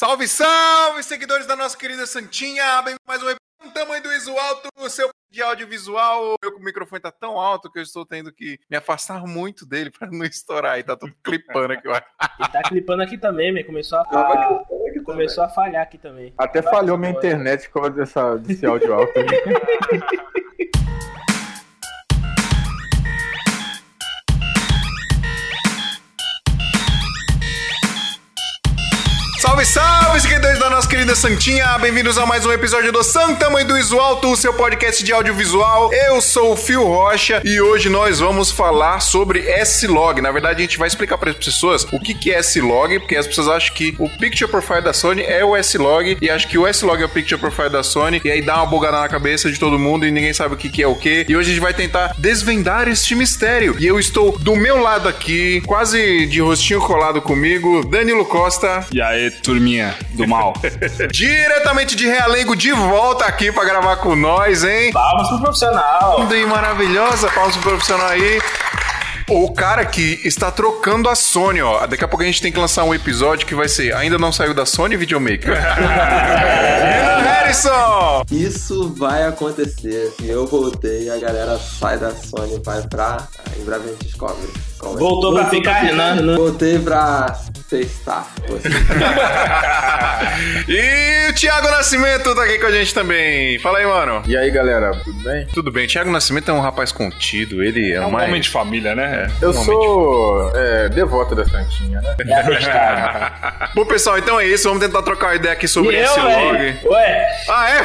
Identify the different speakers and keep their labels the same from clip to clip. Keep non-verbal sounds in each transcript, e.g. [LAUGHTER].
Speaker 1: Salve, salve, seguidores da nossa querida Santinha! Bem mais um um tamanho do visual do seu de audiovisual. Meu microfone tá tão alto que eu estou tendo que me afastar muito dele para não estourar e tá tudo clipando aqui.
Speaker 2: e tá clipando aqui também, me começou a falhar. começou a falhar aqui também.
Speaker 3: Até falhou minha internet por causa dessa, desse áudio alto. [LAUGHS]
Speaker 1: Salve, salve, seguidores da nossa querida Santinha! Bem-vindos a mais um episódio do Santa Mãe do Iso Alto, o seu podcast de audiovisual. Eu sou o Fio Rocha e hoje nós vamos falar sobre S-Log. Na verdade, a gente vai explicar para as pessoas o que, que é S-Log, porque as pessoas acham que o Picture Profile da Sony é o S-Log e acham que o S-Log é o Picture Profile da Sony e aí dá uma bugada na cabeça de todo mundo e ninguém sabe o que, que é o que. E hoje a gente vai tentar desvendar este mistério. E eu estou do meu lado aqui, quase de rostinho colado comigo, Danilo Costa.
Speaker 4: E aí, turminha do mal. [LAUGHS]
Speaker 1: Diretamente de Realengo, de volta aqui pra gravar com nós, hein?
Speaker 2: Palmas pro profissional.
Speaker 1: Lindo e maravilhosa, palmas pro profissional aí. O cara que está trocando a Sony, ó. Daqui a pouco a gente tem que lançar um episódio que vai ser Ainda não saiu da Sony Videomaker. [LAUGHS] Harrison!
Speaker 5: Isso vai acontecer. Eu voltei, a galera sai da Sony, vai pra. Em breve a gente descobre.
Speaker 2: Voltou pra ficar, Renan.
Speaker 5: Voltei pra testar. [LAUGHS]
Speaker 1: e o Thiago Nascimento tá aqui com a gente também. Fala aí, mano.
Speaker 3: E aí, galera, tudo bem?
Speaker 1: Tudo bem. Thiago Nascimento é um rapaz contido. Ele é,
Speaker 4: é um
Speaker 1: mais...
Speaker 4: homem de família, né?
Speaker 3: É, eu um sou é, devoto da Santinha, né?
Speaker 2: É [LAUGHS]
Speaker 1: Bom, pessoal, então é isso. Vamos tentar trocar uma ideia aqui sobre
Speaker 2: e
Speaker 1: esse
Speaker 2: eu,
Speaker 1: log.
Speaker 2: Ué?
Speaker 1: Ah, é?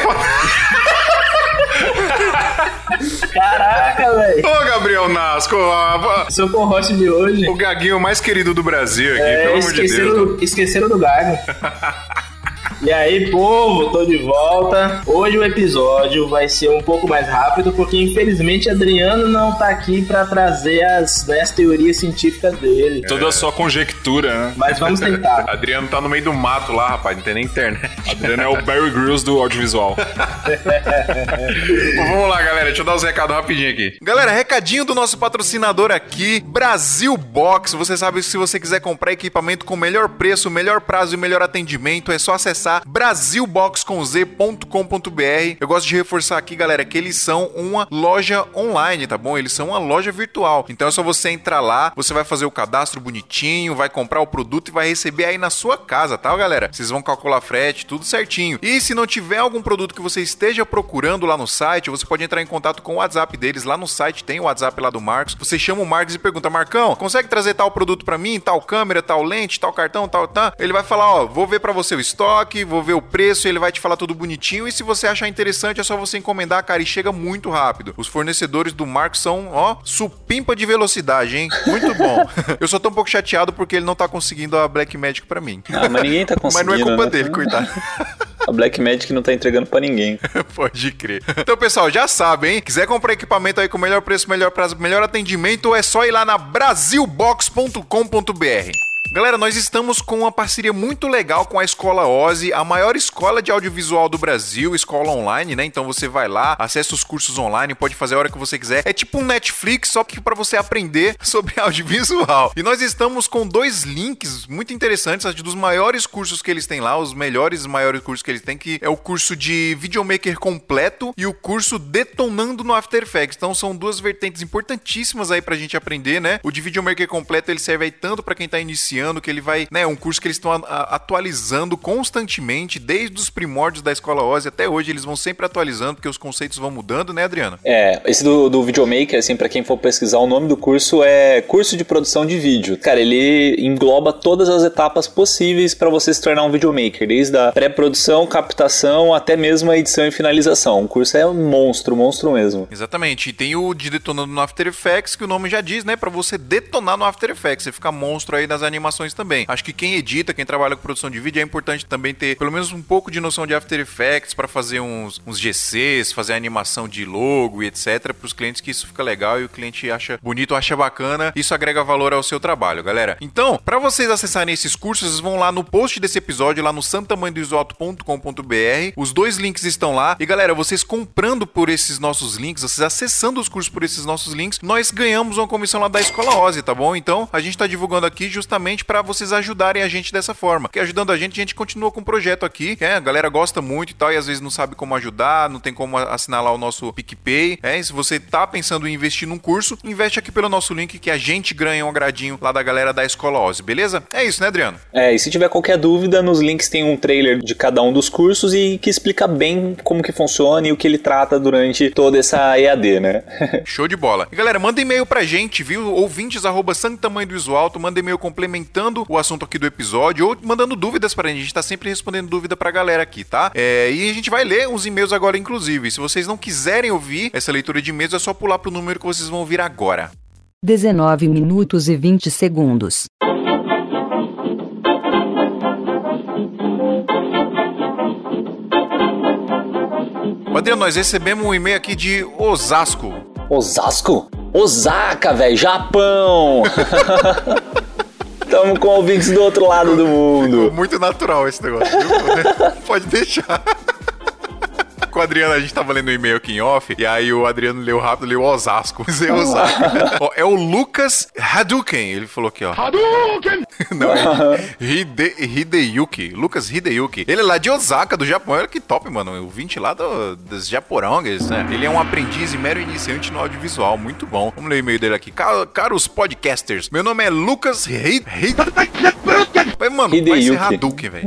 Speaker 2: Caraca, velho.
Speaker 1: Ô, Gabriel Nasco. A...
Speaker 2: Seu co-host de hoje.
Speaker 1: O gaguinho mais querido do Brasil aqui,
Speaker 2: é,
Speaker 1: pelo amor de Deus.
Speaker 2: Esqueceram do gago. [LAUGHS] E aí, povo, tô de volta. Hoje o episódio vai ser um pouco mais rápido, porque infelizmente Adriano não tá aqui para trazer as, né, as teorias científicas dele.
Speaker 4: Toda a sua conjectura, né?
Speaker 2: Mas vamos tentar. [LAUGHS]
Speaker 1: Adriano tá no meio do mato lá, rapaz, não tem nem internet.
Speaker 4: Adriano é o Barry Grylls do audiovisual.
Speaker 1: Bom, [LAUGHS] vamos lá, galera, deixa eu dar os recados rapidinho aqui. Galera, recadinho do nosso patrocinador aqui, Brasil Box. Você sabe que se você quiser comprar equipamento com melhor preço, melhor prazo e melhor atendimento, é só acessar acessar brasilbox.com.br. Eu gosto de reforçar aqui, galera, que eles são uma loja online, tá bom? Eles são uma loja virtual. Então é só você entrar lá, você vai fazer o cadastro bonitinho, vai comprar o produto e vai receber aí na sua casa, tá, galera? Vocês vão calcular frete, tudo certinho. E se não tiver algum produto que você esteja procurando lá no site, você pode entrar em contato com o WhatsApp deles. Lá no site tem o WhatsApp lá do Marcos. Você chama o Marcos e pergunta: Marcão, consegue trazer tal produto para mim? Tal câmera, tal lente, tal cartão, tal, tal? Ele vai falar: Ó, vou ver para você o estoque vou ver o preço, ele vai te falar tudo bonitinho. E se você achar interessante, é só você encomendar, cara, e chega muito rápido. Os fornecedores do Marco são, ó, supimpa de velocidade, hein? Muito bom. [LAUGHS] Eu só tô um pouco chateado porque ele não tá conseguindo a Black Magic pra mim.
Speaker 6: Ah, mas ninguém tá conseguindo. [LAUGHS]
Speaker 1: mas não é culpa
Speaker 6: né?
Speaker 1: dele, coitado.
Speaker 6: A Black Magic não tá entregando para ninguém. [LAUGHS]
Speaker 1: Pode crer. Então, pessoal, já sabe, hein? Quiser comprar equipamento aí com melhor preço, melhor prazo, melhor atendimento, é só ir lá na brasilbox.com.br. Galera, nós estamos com uma parceria muito legal com a Escola Ozzy, a maior escola de audiovisual do Brasil, escola online, né? Então você vai lá, acessa os cursos online, pode fazer a hora que você quiser. É tipo um Netflix, só que para você aprender [LAUGHS] sobre audiovisual. E nós estamos com dois links muito interessantes, dos maiores cursos que eles têm lá, os melhores e maiores cursos que eles têm, que é o curso de videomaker completo e o curso detonando no After Effects. Então são duas vertentes importantíssimas aí pra gente aprender, né? O de videomaker completo, ele serve aí tanto para quem tá iniciando que ele vai, né, um curso que eles estão atualizando constantemente, desde os primórdios da Escola Ozzy até hoje, eles vão sempre atualizando, porque os conceitos vão mudando, né, Adriano?
Speaker 6: É, esse do, do Videomaker, assim, para quem for pesquisar, o nome do curso é Curso de Produção de Vídeo. Cara, ele engloba todas as etapas possíveis para você se tornar um videomaker, desde a pré-produção, captação, até mesmo a edição e finalização. O curso é um monstro, monstro mesmo.
Speaker 1: Exatamente, e tem o de detonando no After Effects, que o nome já diz, né, para você detonar no After Effects, você fica monstro aí nas animações animações também. Acho que quem edita, quem trabalha com produção de vídeo, é importante também ter pelo menos um pouco de noção de After Effects para fazer uns, uns GCs, fazer animação de logo e etc. para os clientes que isso fica legal e o cliente acha bonito, acha bacana. Isso agrega valor ao seu trabalho, galera. Então, para vocês acessarem esses cursos, vocês vão lá no post desse episódio, lá no santamanhodoisoto.com.br. Os dois links estão lá. E galera, vocês comprando por esses nossos links, vocês acessando os cursos por esses nossos links, nós ganhamos uma comissão lá da Escola Ozzy, tá bom? Então, a gente tá divulgando aqui justamente para vocês ajudarem a gente dessa forma. Porque ajudando a gente, a gente continua com o projeto aqui, né? A galera gosta muito e tal, e às vezes não sabe como ajudar, não tem como assinar lá o nosso PicPay, né? E se você tá pensando em investir num curso, investe aqui pelo nosso link que a gente ganha um agradinho lá da galera da Escola Oz, beleza? É isso, né, Adriano?
Speaker 6: É, e se tiver qualquer dúvida, nos links tem um trailer de cada um dos cursos e que explica bem como que funciona e o que ele trata durante toda essa EAD, né? [LAUGHS]
Speaker 1: Show de bola. E galera, manda e-mail pra gente, viu? Ouvintes arroba tamanho do Visual Alto, manda e-mail complementando o assunto aqui do episódio ou mandando dúvidas pra gente. A gente tá sempre respondendo dúvida pra galera aqui, tá? É, e a gente vai ler uns e-mails agora, inclusive. Se vocês não quiserem ouvir essa leitura de e-mails, é só pular pro número que vocês vão ouvir agora.
Speaker 7: 19 minutos e 20 segundos.
Speaker 1: Adriano, nós recebemos um e-mail aqui de Osasco.
Speaker 6: Osasco? Osaka, velho, Japão! [LAUGHS] Tamo com ouvintes do outro lado do mundo.
Speaker 1: Muito natural esse negócio, viu? [LAUGHS] Pode deixar com o Adriano, a gente tava lendo um e-mail aqui em off, e aí o Adriano leu rápido, leu Osasco. [LAUGHS] Zé Osaka. ó, é o Lucas Hadouken. Ele falou aqui, ó. Hadouken! [LAUGHS] Não, é Hide, Hideyuki. Lucas Hideyuki. Ele é lá de Osaka, do Japão. Olha que top, mano. O 20 lá do, dos japorongas, né? Ele é um aprendiz e mero iniciante no audiovisual. Muito bom. Vamos ler o e-mail dele aqui. Caros podcasters, meu nome é Lucas Hide... Mano, Hideyuki. vai ser Hadouken, velho.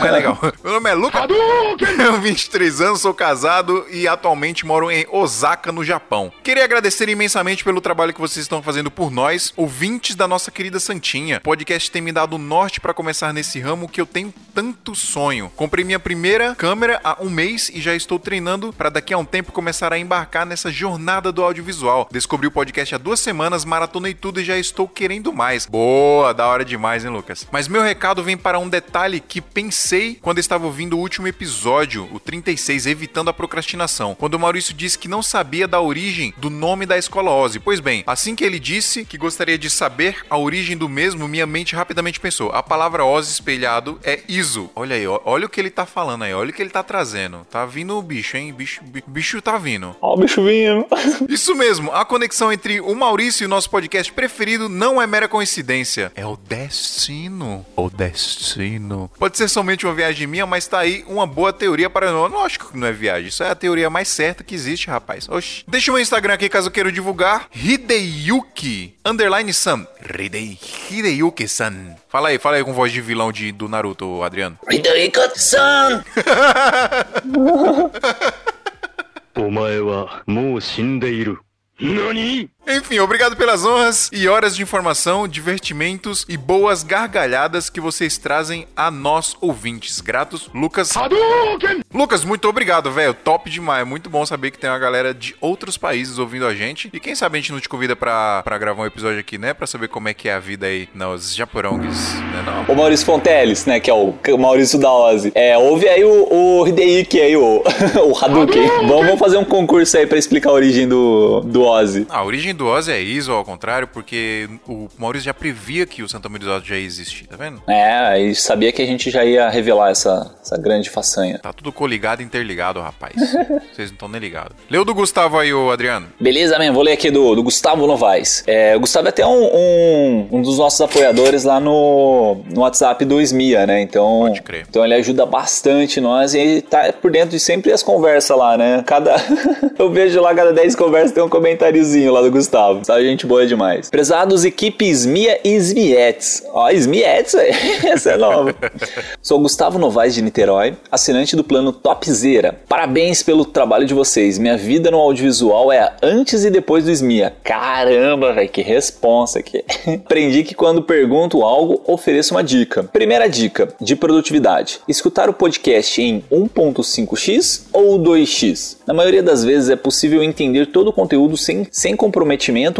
Speaker 1: Mais legal. [LAUGHS] Meu nome é Lucas. Hadouken! Tenho 23 anos, sou casado e atualmente moro em Osaka, no Japão. Queria agradecer imensamente pelo trabalho que vocês estão fazendo por nós, ouvintes da nossa querida Santinha. O podcast tem me dado norte para começar nesse ramo que eu tenho tanto sonho. Comprei minha primeira câmera há um mês e já estou treinando para daqui a um tempo começar a embarcar nessa jornada do audiovisual. Descobri o podcast há duas semanas, maratonei tudo e já estou querendo mais. Boa, da hora demais, hein, Lucas? Mas meu recado vem para um detalhe que pensei quando estava ouvindo o último episódio, o 36, evitando a procrastinação, quando o Maurício disse que não sabia da origem do nome da escola Ozzy. Pois bem, assim que ele disse que gostaria de saber a origem do mesmo, minha mente rapidamente pensou: a palavra Ozzy espelhado é ISO. Olha aí, olha o que ele tá falando aí, olha o que ele tá trazendo. Tá vindo o bicho, hein? Bicho, bicho tá vindo.
Speaker 6: Ó, o bicho vindo. [LAUGHS]
Speaker 1: Isso mesmo, a conexão entre o Maurício e o nosso podcast preferido não é mera coincidência. É o destino. O destino. Pode ser somente uma viagem minha, mas tá aí uma boa teoria para. Lógico que não é viagem Isso é a teoria mais certa que existe, rapaz. Oxi. Deixa o meu Instagram aqui caso queira divulgar. Hideyuki underline San. Hidey, Hideyuki San. Fala aí, fala aí com voz de vilão de, do Naruto, Adriano. Hideyuki San. [LAUGHS] お前はもう死んでいる。何 enfim, obrigado pelas honras e horas de informação, divertimentos e boas gargalhadas que vocês trazem a nós ouvintes. Gratos, Lucas. Hadouken! Lucas, muito obrigado, velho. Top demais. Muito bom saber que tem uma galera de outros países ouvindo a gente. E quem sabe a gente não te convida pra, pra gravar um episódio aqui, né? Pra saber como é que é a vida aí nos japorongues, né? Não?
Speaker 6: O Maurício Fonteles, né? Que é o Maurício da Ozzy. É, ouve aí o, o Hideyuki aí, o, [LAUGHS] o Hadouken. Vamos, vamos fazer um concurso aí pra explicar a origem do, do Ozzy.
Speaker 1: A origem do Ozzy é ISO, ao contrário, porque o Maurício já previa que o Santa Maria do Ozzy já ia existir, tá vendo?
Speaker 6: É, e sabia que a gente já ia revelar essa, essa grande façanha.
Speaker 1: Tá tudo coligado e interligado, rapaz. [LAUGHS] Vocês não estão nem ligados. Leu do Gustavo aí, o Adriano.
Speaker 6: Beleza, man. Vou ler aqui do, do Gustavo Novaes. É, o Gustavo é até um, um, um, dos nossos apoiadores lá no, no WhatsApp do SMIA, né? Então,
Speaker 1: Pode crer.
Speaker 6: então ele ajuda bastante nós e tá por dentro de sempre as conversas lá, né? Cada... [LAUGHS] Eu vejo lá, cada 10 conversas tem um comentáriozinho lá do Gustavo. Sabe, gente boa demais. Prezados, equipe Smia e Smietes. Ó, Smietes, [LAUGHS] essa é nova. Sou Gustavo Novaes de Niterói, assinante do plano Topzera. Parabéns pelo trabalho de vocês. Minha vida no audiovisual é antes e depois do Smia. Caramba, velho, que responsa aqui. [LAUGHS] Aprendi que quando pergunto algo, ofereço uma dica. Primeira dica de produtividade: escutar o podcast em 1.5x ou 2x. Na maioria das vezes é possível entender todo o conteúdo sem, sem comprometimento,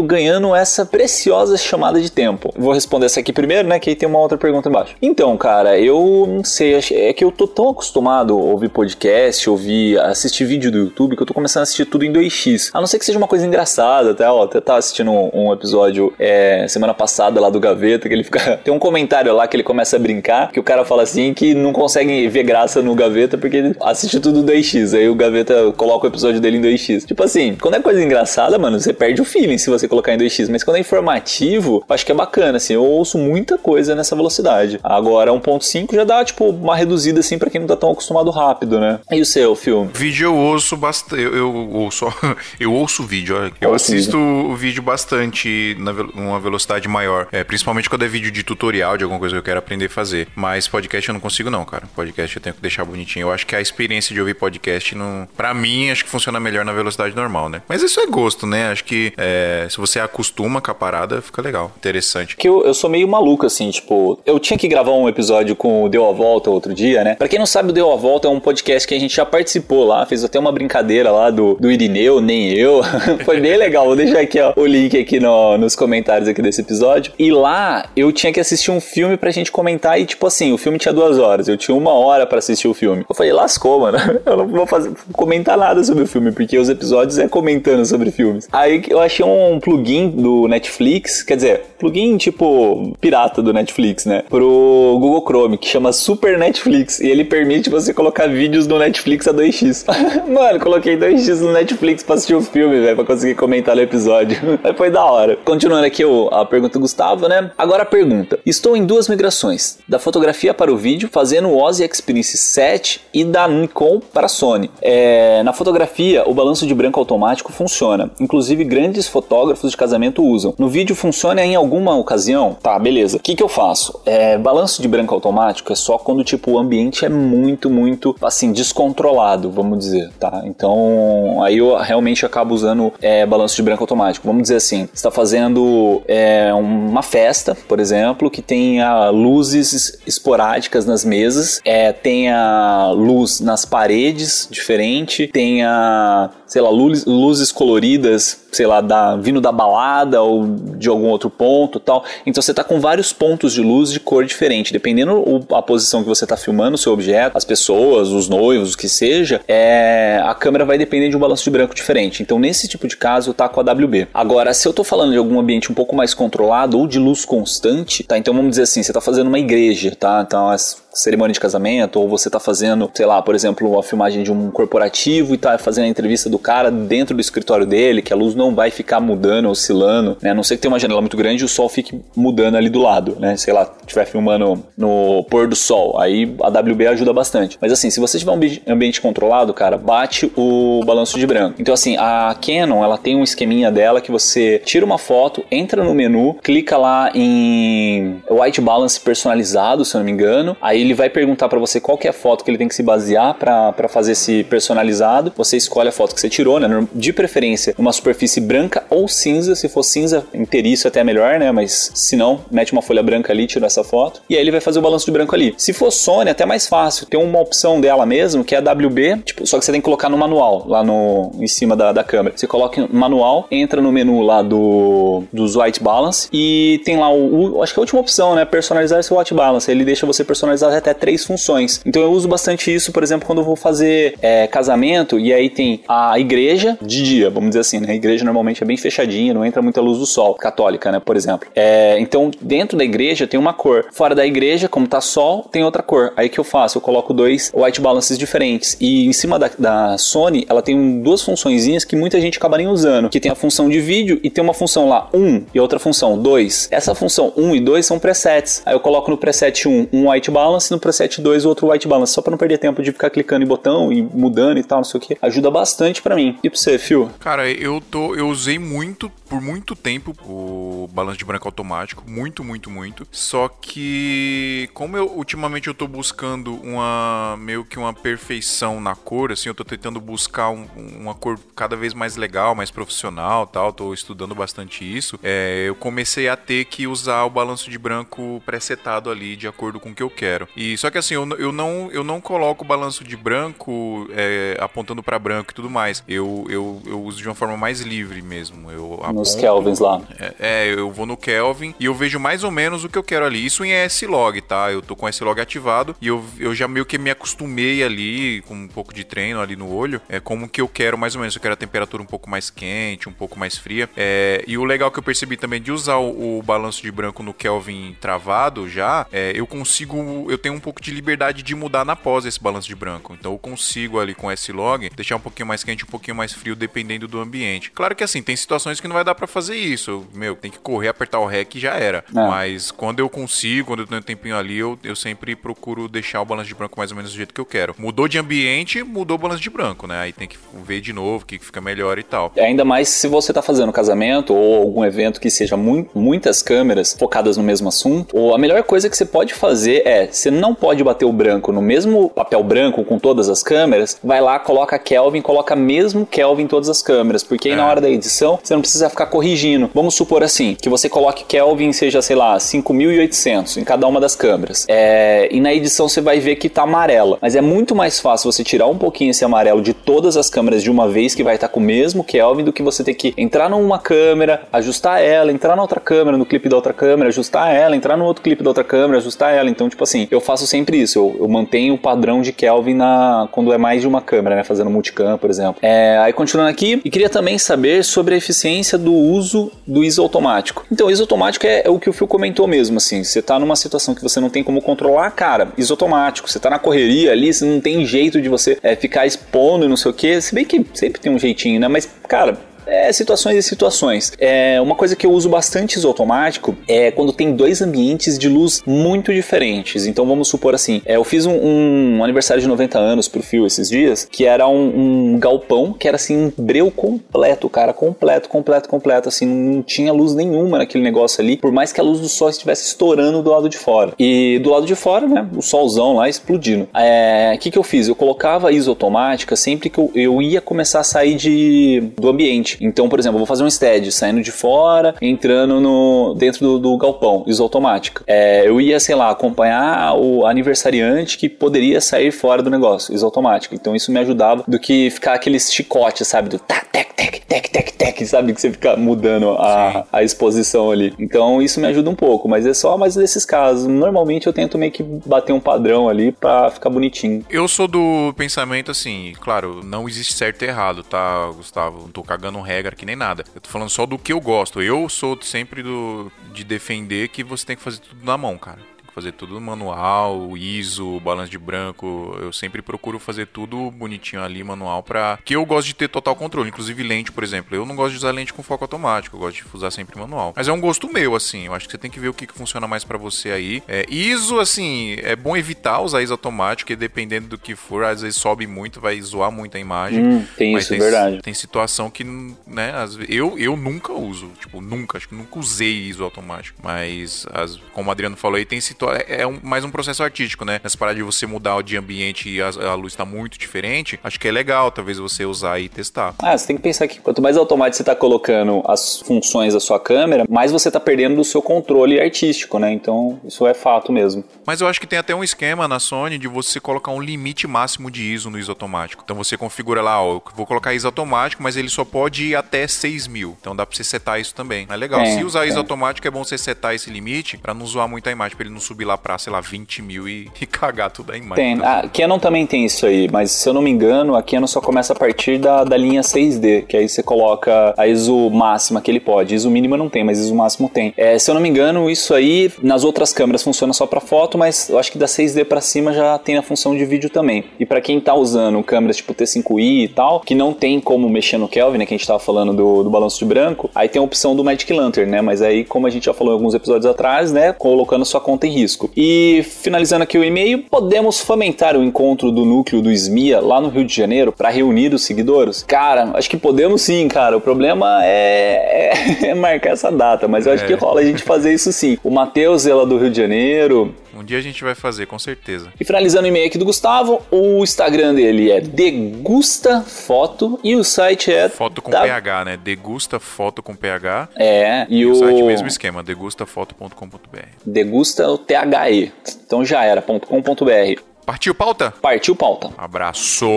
Speaker 6: ganhando essa preciosa chamada de tempo. Vou responder essa aqui primeiro, né? Que aí tem uma outra pergunta embaixo. Então, cara, eu não sei, é que eu tô tão acostumado a ouvir podcast, ouvir, assistir vídeo do YouTube, que eu tô começando a assistir tudo em 2x. A não ser que seja uma coisa engraçada, até, ó, até tava assistindo um, episódio é, semana passada lá do Gaveta, que ele fica. [LAUGHS] Tem um comentário lá que ele começa a brincar, que o cara fala assim que não consegue ver graça no Gaveta porque ele assiste tudo 2x. Aí o Gaveta coloca o episódio dele em 2x. Tipo assim, quando é coisa engraçada, mano, você perde o fio se você colocar em 2x, mas quando é informativo, acho que é bacana, assim, eu ouço muita coisa nessa velocidade. Agora, 1.5 já dá, tipo, uma reduzida, assim, pra quem não tá tão acostumado rápido, né? E o seu filme?
Speaker 1: Vídeo eu ouço bastante. Eu, eu ouço, [LAUGHS] eu ouço vídeo. Eu
Speaker 6: Ouço
Speaker 1: assisto o vídeo bastante na velocidade maior. É, principalmente quando é vídeo de tutorial, de alguma coisa que eu quero aprender a fazer. Mas podcast eu não consigo, não, cara. Podcast eu tenho que deixar bonitinho. Eu acho que a experiência de ouvir podcast, não, pra mim, acho que funciona melhor na velocidade normal, né? Mas isso é gosto, né? Acho que é, se você acostuma com a parada, fica legal. Interessante.
Speaker 6: que eu, eu sou meio maluco, assim, tipo, eu tinha que gravar um episódio com o Deu a Volta outro dia, né? Pra quem não sabe, o Deu a Volta é um podcast que a gente já participou lá, fez até uma brincadeira lá do, do Irineu, nem eu. [LAUGHS] Foi bem legal, vou deixar aqui, ó, o link aqui no- nos comentários aqui desse episódio. E lá, eu tinha que assistir um filme pra gente comentar e, tipo assim, o filme tinha duas horas, eu tinha uma hora pra assistir o filme. Eu falei, lascou, mano, [LAUGHS] eu não vou fazer, comentar nada sobre o filme, porque os episódios é comentando sobre filmes. Aí eu achei um plugin do Netflix, quer dizer, plugin tipo pirata do Netflix, né? Pro Google Chrome, que chama Super Netflix. E ele permite você colocar vídeos no Netflix a 2x. [LAUGHS] Mano, coloquei 2x no Netflix pra assistir o filme, velho, pra conseguir comentar no episódio. [LAUGHS] Aí foi da hora. Continuando aqui a pergunta do Gustavo, né? Agora a pergunta. Estou em duas migrações. Da fotografia para o vídeo, fazendo o Ozy Experience 7 e da Nikon para a Sony. É, na fotografia, o balanço de branco automático funciona. Inclusive, grandes fotógrafos de casamento usam. No vídeo funciona em alguma ocasião? Tá, beleza. O que, que eu faço? É, balanço de branco automático é só quando tipo, o ambiente é muito, muito assim, descontrolado, vamos dizer, tá? Então, aí eu realmente acabo usando é, balanço de branco automático. Vamos dizer assim, está fazendo é, uma festa, por exemplo, que tenha luzes esporádicas nas mesas, é, tenha luz nas paredes diferente, tenha, sei lá, luz- luzes coloridas, sei lá, da, vindo da balada ou de algum outro ponto tal. Então você tá com vários pontos de luz de cor diferente. Dependendo o- a posição que você tá filmando o seu objeto, as pessoas, os noivos, o que seja, é, a câmera vai depender de um balanço de branco diferente. Então nesse tipo de caso eu tá com a WB. Agora, se eu tô falando de algum ambiente um pouco mais controlado ou de luz constante, tá? Então vamos dizer assim, você tá fazendo uma igreja, tá? Então as cerimônia de casamento, ou você tá fazendo, sei lá, por exemplo, a filmagem de um corporativo e tá fazendo a entrevista do cara dentro do escritório dele, que a luz não vai ficar mudando, oscilando, né? A não ser que tenha uma janela muito grande e o sol fique mudando ali do lado, né? Sei lá, estiver filmando no pôr do sol, aí a WB ajuda bastante. Mas assim, se você tiver um ambi- ambiente controlado, cara, bate o balanço de branco. Então assim, a Canon, ela tem um esqueminha dela que você tira uma foto, entra no menu, clica lá em white balance personalizado, se eu não me engano. Aí ele vai perguntar pra você qual que é a foto que ele tem que se basear pra fazer esse personalizado. Você escolhe a foto que você tirou, né? De preferência, uma superfície branca ou cinza. Se for cinza, inteiriço até melhor, né? Mas se não, mete uma folha branca ali, tira essa foto. E aí ele vai fazer o balanço de branco ali. Se for Sony, é até mais fácil. Tem uma opção dela mesmo, que é a WB, tipo, só que você tem que colocar no manual, lá no, em cima da, da câmera. Você coloca manual, entra no menu lá do, dos white balance e tem lá o, o- acho que é a última opção, né? Personalizar esse white balance. Ele deixa você personalizar até três funções. Então eu uso bastante isso, por exemplo, quando eu vou fazer é, casamento e aí tem a igreja de dia, vamos dizer assim, né? A igreja normalmente é bem fechadinha, não entra muita luz do sol, católica, né? Por exemplo. É, então dentro da igreja tem uma cor. Fora da igreja, como tá sol, tem outra cor. Aí que eu faço? Eu coloco dois white balances diferentes. E em cima da, da Sony, ela tem um- duas funçõezinhas que muita gente acaba nem usando. Que tem a função de vídeo e tem uma função lá 1 e outra função 2. Essa função 1 e 2 são presets. Aí eu coloco no preset 1 um white balance, no preset 2 outro white balance. Só pra não perder tempo de ficar clicando em botão e mudando e tal, não sei o que. Ajuda bastante pra mim. E pra você, Phil?
Speaker 1: Cara, eu tô. Eu usei muito, por muito tempo, o balanço de branco automático. Muito, muito, muito. Só que. Como eu ultimamente eu tô buscando uma. meio que uma perfeição na cor, assim, eu tô tentando buscar um- uma cor cada vez mais legal, mais profissional tal. Tô estudando bastante isso. É, eu comecei a ter que usar o balanço de branco presetado ali, de acordo com o que eu quero. E só que assim, eu, eu não, eu não coloco o balanço de branco é, apontando pra branco e tudo mais. Eu, eu, eu uso de uma forma mais livre mesmo. Eu
Speaker 6: Nos
Speaker 1: aponto-
Speaker 6: Kelvins lá.
Speaker 1: é, é, eu vou no Kelvin e eu vejo mais ou menos o que eu quero ali. Isso em S-Log, tá? Eu tô com S-Log ativado e eu, eu já meio que me acostumei ali, com um pouco de treino ali no olho, é como que eu quero mais ou menos. Eu quero a temperatura um pouco mais quente, um pouco mais fria. É, e o legal que eu percebi também de usar o, o balanço de branco no Kelvin travado já, é, eu consigo, eu tenho um pouco de liberdade de mudar na pós esse balanço de branco. Então eu consigo ali com S-Log deixar um pouquinho mais quente, um pouquinho mais frio, dependendo do ambiente. Claro Claro que assim, tem situações que não vai dar pra fazer isso. Meu, tem que correr, apertar o REC e já era.
Speaker 6: É.
Speaker 1: Mas quando eu consigo, quando eu tenho tempinho ali, eu, eu sempre procuro deixar o balanço de branco mais ou menos do jeito que eu quero. Mudou de ambiente, mudou o balanço de branco, né? Aí tem que ver de novo o que fica melhor e tal.
Speaker 6: Ainda mais se você tá fazendo casamento ou algum evento que seja mui- muitas câmeras focadas no mesmo assunto, ou a melhor coisa que você pode fazer é, você não pode bater o branco no mesmo papel branco com todas as câmeras, vai lá, coloca Kelvin, coloca mesmo Kelvin em todas as câmeras, porque aí
Speaker 1: É.
Speaker 6: na da edição você não precisa ficar corrigindo. Vamos supor assim, que você coloque Kelvin seja, sei lá, 5800 em cada uma das câmeras. É, e na edição você vai ver que tá amarela, mas é muito mais fácil você tirar um pouquinho esse amarelo de todas as câmeras de uma vez que vai estar com o mesmo Kelvin do que você ter que entrar numa câmera, ajustar ela, entrar na outra câmera, no clipe da outra câmera, ajustar ela, entrar no outro clipe da outra câmera, ajustar ela. Então, tipo assim, eu faço sempre isso. Eu, eu mantenho o padrão de Kelvin na, quando é mais de uma câmera, né? Fazendo multicam, por exemplo. É, aí, continuando aqui, e queria também saber sobre a eficiência do uso do ISO automático. Então, ISO automático é, é o que o Phil comentou mesmo, assim. Você tá numa situação que você não tem como controlar, cara, ISO automático. Você tá na correria ali, você não tem jeito de você é, ficar expondo e não sei o que. Se bem que sempre tem um jeitinho, né? Mas, cara, é, situações e situações. É, uma coisa que eu uso bastante ISO automático é quando tem dois ambientes de luz muito diferentes. Então vamos supor assim, é, eu fiz um, um aniversário de 90 anos pro Fio esses dias, que era um, um galpão que era assim, um breu completo, cara, completo, completo, completo, assim, não tinha luz nenhuma naquele negócio ali, por mais que a luz do sol estivesse estourando do lado de fora. E do lado de fora, né, o solzão lá explodindo. É, O que que eu fiz? Eu colocava ISO automática sempre que eu, eu ia começar a sair de, do ambiente. Então, por exemplo, eu vou fazer um stead saindo de fora, entrando no dentro do, do galpão, automática. É, eu ia, sei lá, acompanhar o aniversariante que poderia sair fora do negócio, automática. Então isso me ajudava do que ficar aqueles chicotes, sabe? Do tac, tec, tec, tec, tec, tec, sabe? Que você fica mudando a, a exposição ali. Então isso me ajuda um pouco, mas é só mais nesses casos. Normalmente eu tento meio que bater um padrão ali pra ficar bonitinho.
Speaker 1: Eu sou do pensamento assim, claro, não existe certo e errado, tá, Gustavo? Não tô cagando regra que nem nada. Eu tô falando só do que eu gosto. Eu sou sempre do de defender que você tem que fazer tudo na mão, cara. Tem fazer tudo manual, ISO, balanço de branco. Eu sempre procuro fazer tudo bonitinho ali, manual, pra. Que eu gosto de ter total controle. Inclusive lente, por exemplo. Eu não gosto de usar lente com foco automático. Eu gosto de usar sempre manual. Mas é um gosto meu, assim. Eu acho que você tem que ver o que, que funciona mais pra você aí. É, ISO, assim, é bom evitar usar ISO automático, porque dependendo do que for, às vezes sobe muito, vai zoar muito a imagem.
Speaker 6: Hum, tem isso, é verdade.
Speaker 1: Tem situação que, né, às vezes, eu, eu nunca uso, tipo, nunca, acho que nunca usei ISO automático. Mas, as, como o Adriano falou aí, tem situação, é, é um- mais um processo artístico, né? Nessa parada de você mudar de ambiente e a, a luz tá muito diferente, acho que é legal, talvez, você usar e testar.
Speaker 6: Ah, você tem que pensar que quanto mais automático você está colocando as funções da sua câmera, mais você está perdendo do seu controle artístico, né? Então, isso é fato mesmo.
Speaker 1: Mas eu acho que tem até um esquema na Sony de você colocar um limite máximo de ISO no ISO automático. Então você configura lá, ó, eu vou colocar ISO automático, mas ele só pode ir até 6 mil. Então dá pra você setar isso também. É legal.
Speaker 6: Tem,
Speaker 1: Se usar ISO
Speaker 6: tem.
Speaker 1: automático, é bom você setar esse limite pra não zoar muito a imagem, pra ele não subir lá pra, sei lá, 20 mil e, [LAUGHS] e cagar tudo a imagem.
Speaker 6: Tem.
Speaker 1: Então,
Speaker 6: A Canon também tem isso aí, mas se eu não me engano, a Canon só começa a partir da, da linha 6D, que aí você coloca a ISO máxima que ele pode. ISO mínima não tem, mas ISO máximo tem. É, se eu não me engano, isso aí nas outras câmeras funciona só pra foto, mas eu acho que da 6D pra cima já tem a função de vídeo também. E pra quem tá usando câmeras tipo T5i e tal, que não tem como mexer no Kelvin, né, que a gente tava falando do, do balanço de branco, aí tem a opção do Magic Lantern, né, mas aí como a gente já falou em alguns episódios atrás, né, colocando sua conta em risco. E finalizando aqui o e-mail, podemos fomentar o encontro do núcleo do SMIA lá no Rio de Janeiro pra reunir os seguidores? Cara, acho que podemos sim, cara. O problema é, é- [LAUGHS] é marcar essa data, mas eu acho
Speaker 1: É.
Speaker 6: que rola a gente fazer isso sim. O Matheus é lá do Rio de Janeiro,
Speaker 1: um dia a gente vai fazer, com certeza.
Speaker 6: e finalizando o e-mail aqui do Gustavo, o Instagram dele é degustafoto e o site é
Speaker 1: Foto com
Speaker 6: da-
Speaker 1: PH, né? Degusta foto com PH.
Speaker 6: É, e,
Speaker 1: E
Speaker 6: o
Speaker 1: o site mesmo esquema, degustafoto.com.br.
Speaker 6: degusta THE. Então já era .com.br.
Speaker 1: Partiu pauta?
Speaker 6: Partiu pauta.
Speaker 1: Abraço!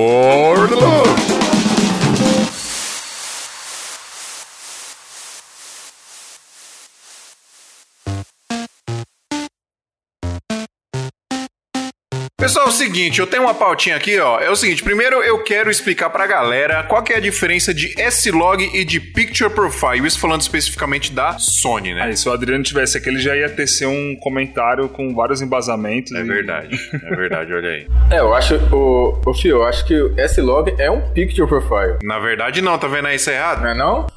Speaker 1: Pessoal, é o seguinte, eu tenho uma pautinha aqui, ó. É o seguinte, primeiro eu quero explicar pra galera qual que é a diferença de S-Log e de Picture Profile. Isso falando especificamente da Sony, né?
Speaker 4: Aí, se o Adriano tivesse aqui, ele já ia tecer um comentário com vários embasamentos.
Speaker 1: É
Speaker 4: e-
Speaker 1: verdade, é verdade, olha aí. [LAUGHS]
Speaker 3: É, eu acho, o, o Fio, eu acho que o S-Log é um picture profile.
Speaker 1: Na verdade não, tá vendo aí isso é errado?
Speaker 3: Não é não? [LAUGHS]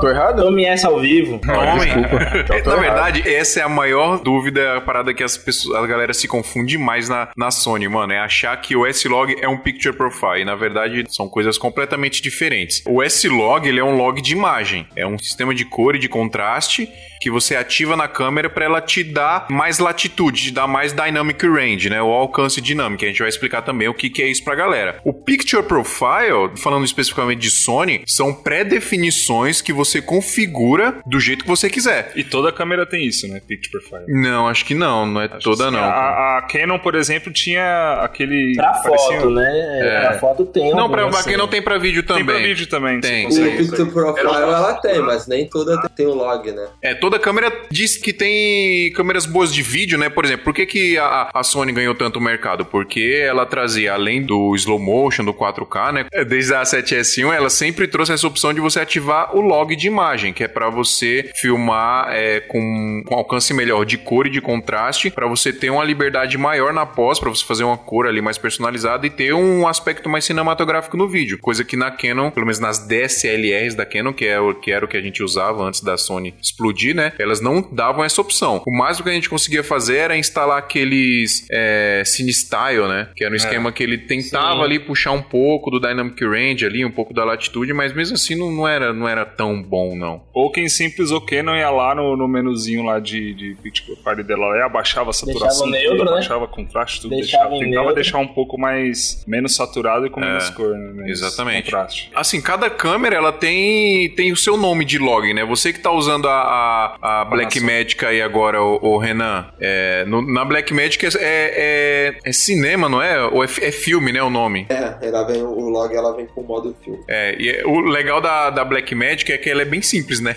Speaker 3: Tô errado?
Speaker 2: Tome essa ao vivo.
Speaker 1: Homem.
Speaker 3: Então, tô
Speaker 1: Na
Speaker 3: errado.
Speaker 1: verdade, essa é a maior dúvida, a parada que as pessoas, a galera se confunde mais na, na Sony, mano. É achar que o S-Log é um Picture Profile. E, na verdade, são coisas completamente diferentes. O S-Log, ele é um log de imagem. É um sistema de cor e de contraste que você ativa na câmera para ela te dar mais latitude, te dar mais dynamic range, né? O alcance dinâmico. A gente vai explicar também o que, que é isso pra galera. O Picture Profile, falando especificamente de Sony, são pré-definições que você configura do jeito que você quiser.
Speaker 4: E toda câmera tem isso, né? Picture Profile.
Speaker 1: Não, acho que não, não é toda não.
Speaker 4: A, a Canon, por exemplo, tinha aquele.
Speaker 2: Pra
Speaker 4: parecia-
Speaker 2: foto, né? Pra foto tem
Speaker 1: Não, pra, pra
Speaker 2: assim.
Speaker 1: quem não tem pra vídeo também.
Speaker 4: Tem pra vídeo também.
Speaker 1: Tem.
Speaker 5: O. Picture Profile ela tem, mas nem toda tem- tem o log, né?
Speaker 1: É, toda câmera diz que tem câmeras boas de vídeo, né? Por exemplo, por que, que a, a Sony ganhou tanto mercado? Porque ela trazia, além do slow motion, do 4K, né? É, Desde a 7S1, ela sempre trouxe essa opção de você ativar o log de imagem, que é pra você filmar é, com, com alcance melhor de cor e de contraste, pra você ter uma liberdade maior na pós, pra você fazer uma cor ali mais personalizada e ter um aspecto mais cinematográfico no vídeo. Coisa que na Canon, pelo menos nas DSLRs da Canon, que, é o, que era o que a gente usava antes da Sony explodir, né? Elas não davam essa opção. O máximo que a gente conseguia fazer era instalar aqueles é, Cine Style, né? Que era um esquema que ele tentava ali puxar um pouco do Dynamic Range ali, um pouco da latitude, mas mesmo assim não, não era, não era tão bom, não.
Speaker 4: Ou quem simples o Canon ia lá no, no menuzinho lá de, de Picture Profile dela e abaixava a saturação,
Speaker 2: Deixava neutro,
Speaker 4: tudo,
Speaker 2: né?
Speaker 4: contraste, tudo.
Speaker 2: Deixava
Speaker 4: Deixava, tentava
Speaker 2: neutro.
Speaker 4: deixar um pouco mais menos saturado e com menos cor, né? Menos
Speaker 1: exatamente.
Speaker 4: Contraste.
Speaker 1: Assim, cada câmera ela tem, tem o seu nome de log, né? Você que tá usando a, a, a Blackmagic aí agora, o, o Renan, é, no- na Blackmagic é, é, é cinema, não é? Ou é, é filme, né? O nome.
Speaker 5: É, ela vem, o log ela vem com o modo filme.
Speaker 1: É, e é- o legal da, da Blackmagic é que ela é bem simples, né?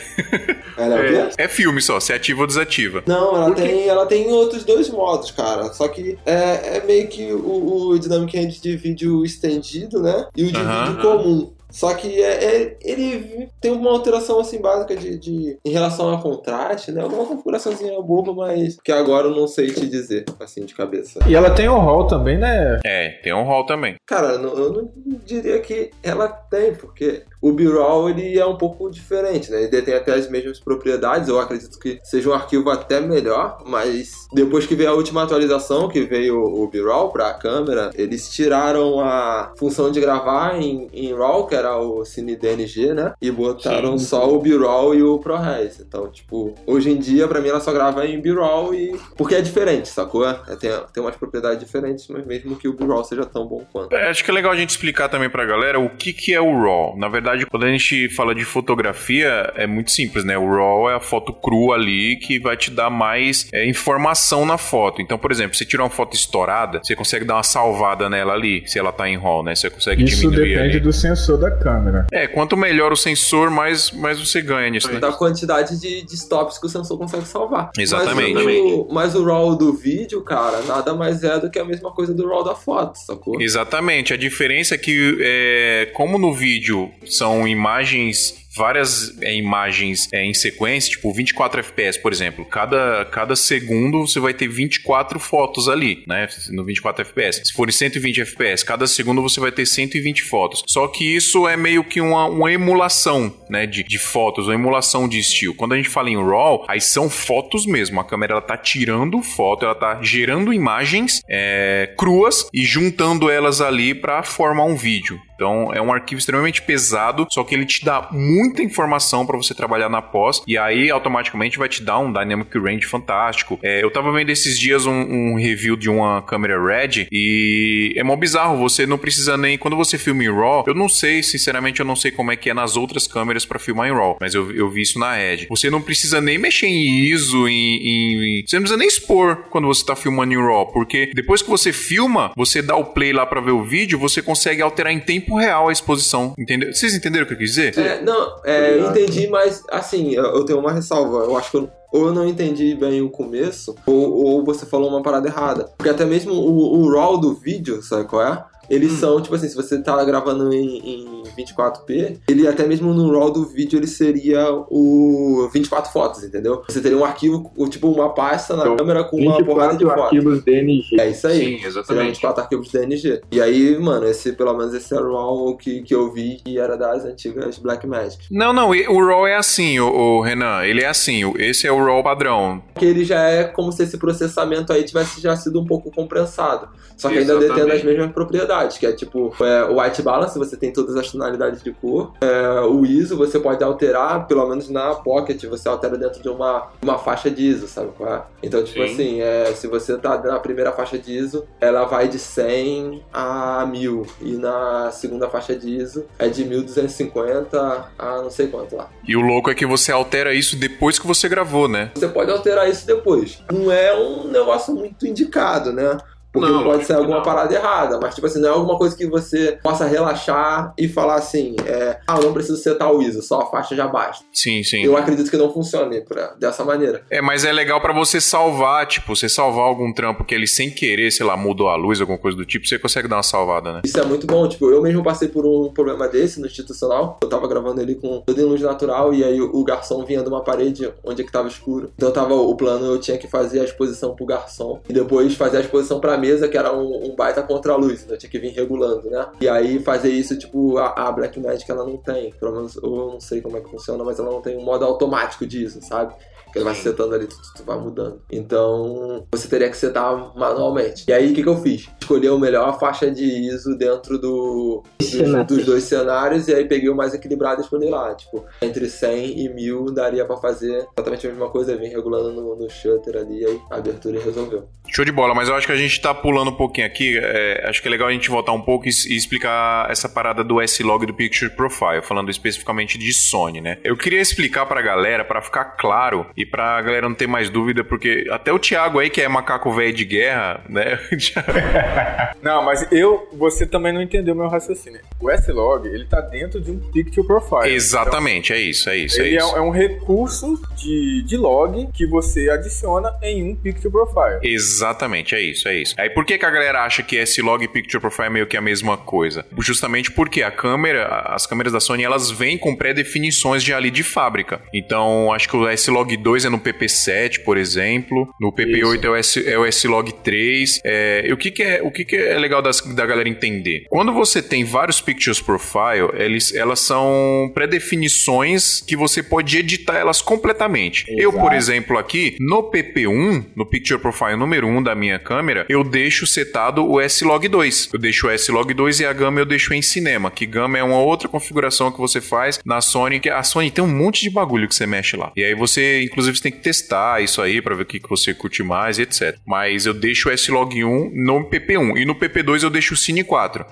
Speaker 5: Ela é?
Speaker 1: É filme só, você ativa ou desativa.
Speaker 5: Não, ela tem, ela tem outros dois modos, cara. Só que é, é meio que o, o Dynamic Range de vídeo estendido, né? E o de vídeo comum. Só que é, é- ele tem uma alteração assim básica de, de- em relação a contraste, né? Uma configuraçãozinha boba, mas que agora eu não sei te dizer, assim, de cabeça.
Speaker 3: E ela tem o hall também, né?
Speaker 1: É, tem um hall também.
Speaker 5: Cara, eu não, eu não diria que ela tem, porque o B-roll ele é um pouco diferente, né? Ele tem até as mesmas propriedades, eu acredito que seja um arquivo até melhor, mas depois que veio a última atualização, que veio o B-roll para a câmera, eles tiraram a função de gravar em, em RAW, que era o Cine DNG, né? E botaram só o B-roll e o ProRes. Então, tipo, hoje em dia, pra mim, ela só grava em B-roll e... Porque é diferente, sacou? É, tem, tem umas propriedades diferentes, mas mesmo que o B-roll seja tão bom quanto.
Speaker 1: É, acho que é legal a gente explicar também pra galera o que, que é o RAW. Na verdade, quando a gente fala de fotografia, é muito simples, né? O RAW é a foto crua ali que vai te dar mais é, informação na foto. Então, por exemplo, você tira uma foto estourada, você consegue dar uma salvada nela ali, se ela tá em RAW, né? Você consegue
Speaker 3: Isso
Speaker 1: diminuir
Speaker 3: depende
Speaker 1: ali.
Speaker 3: do sensor da câmera.
Speaker 1: É, quanto melhor o sensor, mais, mais você ganha nisso, né?
Speaker 5: da quantidade de, de stops que o sensor consegue salvar.
Speaker 1: Exatamente.
Speaker 5: Mas o, mas o RAW do vídeo, cara, nada mais é do que a mesma coisa do RAW da foto, sacou?
Speaker 1: Exatamente. A diferença é que, é, como no vídeo são imagens várias é, imagens é, em sequência, tipo 24 FPS, por exemplo. Cada, cada segundo você vai ter 24 fotos ali, né? No 24 FPS. Se forem 120 FPS, cada segundo você vai ter 120 fotos. Só que isso é meio que uma, uma emulação, né? De, de fotos, uma emulação de estilo. Quando a gente fala em RAW, aí são fotos mesmo. A câmera ela tá tirando foto, ela tá gerando imagens é, cruas e juntando elas ali para formar um vídeo. Então é um arquivo extremamente pesado, só que ele te dá muita informação para você trabalhar na pós e aí automaticamente vai te dar um dynamic range fantástico. É, eu tava vendo esses dias um, um review de uma câmera Red e é mó bizarro. Você não precisa nem quando você filma em RAW. Eu não sei, sinceramente, eu não sei como é que é nas outras câmeras para filmar em RAW, mas eu, eu vi isso na Red. Você não precisa nem mexer em ISO, em, em- você não precisa nem expor quando você tá filmando em RAW, porque depois que você filma, você dá o play lá para ver o vídeo, você consegue alterar em tempo real a exposição, entendeu? Vocês entenderam o que eu quis dizer?
Speaker 5: É, não, é, entendi, mas assim, eu tenho uma ressalva. Eu acho que eu, ou eu não entendi bem o começo, ou, ou você falou uma parada errada. Porque até mesmo o, o RAW do vídeo, sabe qual é? Eles são, tipo assim, se você tá gravando em, em 24p, ele até mesmo no RAW do vídeo ele seria o 24 fotos, entendeu? Você teria um arquivo, tipo uma pasta na
Speaker 3: Então,
Speaker 5: câmera com uma porrada de
Speaker 3: 24
Speaker 5: fotos.
Speaker 3: arquivos DNG.
Speaker 5: É isso aí.
Speaker 1: Sim, exatamente.
Speaker 5: 24 arquivos DNG. E aí, mano, esse, pelo menos esse é o RAW que, que eu vi que era das antigas Blackmagic.
Speaker 1: Não, não, o RAW é assim, o, o Renan, ele é assim, esse é o RAW padrão.
Speaker 5: Que ele já é como se esse processamento aí tivesse já sido um pouco compressado. Só que ainda
Speaker 1: Exatamente.
Speaker 5: detendo as mesmas propriedades, que é tipo, é, o white balance, você tem todas as tonalidades de cor. É, o ISO você pode alterar, pelo menos na Pocket, você altera dentro de uma, uma faixa de ISO, sabe qual é? Então, tipo
Speaker 1: Sim.
Speaker 5: assim, é, se você tá na primeira faixa de ISO, ela vai de 100 a 1000. E na segunda faixa de ISO é de 1250 a não sei quanto lá.
Speaker 1: E o louco é que você altera isso depois que você gravou, né?
Speaker 5: Você pode alterar isso depois. Não é um negócio muito indicado, né? Porque
Speaker 1: Não,
Speaker 5: pode ser alguma
Speaker 1: não.
Speaker 5: parada errada, mas tipo assim, não é alguma coisa que você possa relaxar e falar assim, é, ah, eu não preciso setar o ISO, só a faixa já basta.
Speaker 1: Sim, sim.
Speaker 5: Eu acredito que não funcione pra, dessa maneira.
Speaker 1: É, mas é legal pra você salvar, tipo, você salvar algum trampo que ele sem querer, sei lá, mudou a luz, alguma coisa do tipo, você consegue dar uma salvada, né?
Speaker 5: Isso é muito bom, tipo, eu mesmo passei por um problema desse no institucional. Eu tava gravando ele com tudo em luz natural e aí o garçom vinha de uma parede onde é que tava escuro. Então tava o plano, eu tinha que fazer a exposição pro garçom e depois fazer a exposição pra mesa, que era um, um baita contra-luz, eu tinha que vir regulando, né? E aí fazer isso, tipo, a, a Black Magic ela não tem, pelo menos eu não sei como é que funciona, mas ela não tem um modo automático disso, sabe? Ele vai setando ali, tu, tu, tu vai mudando. Então, você teria que setar manualmente. E aí, o que, que eu fiz? Escolhi a melhor faixa de ISO dentro do, dos, dos dois cenários e aí peguei o mais equilibrado e escolhi lá. Tipo, entre 100 e 1000 daria pra fazer exatamente a mesma coisa, vim regulando no, no shutter ali, aí a abertura e resolveu.
Speaker 1: Show de bola, mas eu acho que a gente tá pulando um pouquinho aqui. é, acho que é legal a gente voltar um pouco e, e explicar essa parada do S-Log do Picture Profile, falando especificamente de Sony, né? Eu queria explicar pra galera, pra ficar claro e pra galera não ter mais dúvida, porque até o Thiago aí, que é macaco velho de guerra, né? [LAUGHS]
Speaker 3: Não, mas eu, você também não entendeu meu raciocínio. O S-Log, ele tá dentro de um Picture Profile.
Speaker 1: Exatamente, é isso, é isso,
Speaker 3: Então,
Speaker 1: é
Speaker 3: ele é,
Speaker 1: isso.
Speaker 3: é um recurso de, de log que você adiciona em um Picture Profile.
Speaker 1: Exatamente, é isso, é isso. Aí por que, que a galera acha que S-Log e Picture Profile é meio que a mesma coisa? Justamente porque a câmera, as câmeras da Sony, elas vêm com pré-definições de ali de fábrica. Então, acho que o S-Log 2 é no PP7, por exemplo. No PP8 é o, S, é o S-Log 3. É, e o que, que é, o que, que é legal das- da galera entender? Quando você tem vários Pictures Profile, eles, elas são pré-definições que você pode editar elas completamente. Eu, por
Speaker 2: Exato.
Speaker 1: exemplo, aqui, no PP1, no Picture Profile número 1 da minha câmera, eu deixo setado o S-Log 2. Eu deixo o S-Log 2 e a gama eu deixo em cinema, que gama é uma outra configuração que você faz na Sony, que a Sony tem um monte de bagulho que você mexe lá. E aí você, inclusive, você tem que testar isso aí pra ver o que, que você curte mais e etc. Mas eu deixo o S-Log 1 no PP1 e no PP2 eu deixo o Cine 4.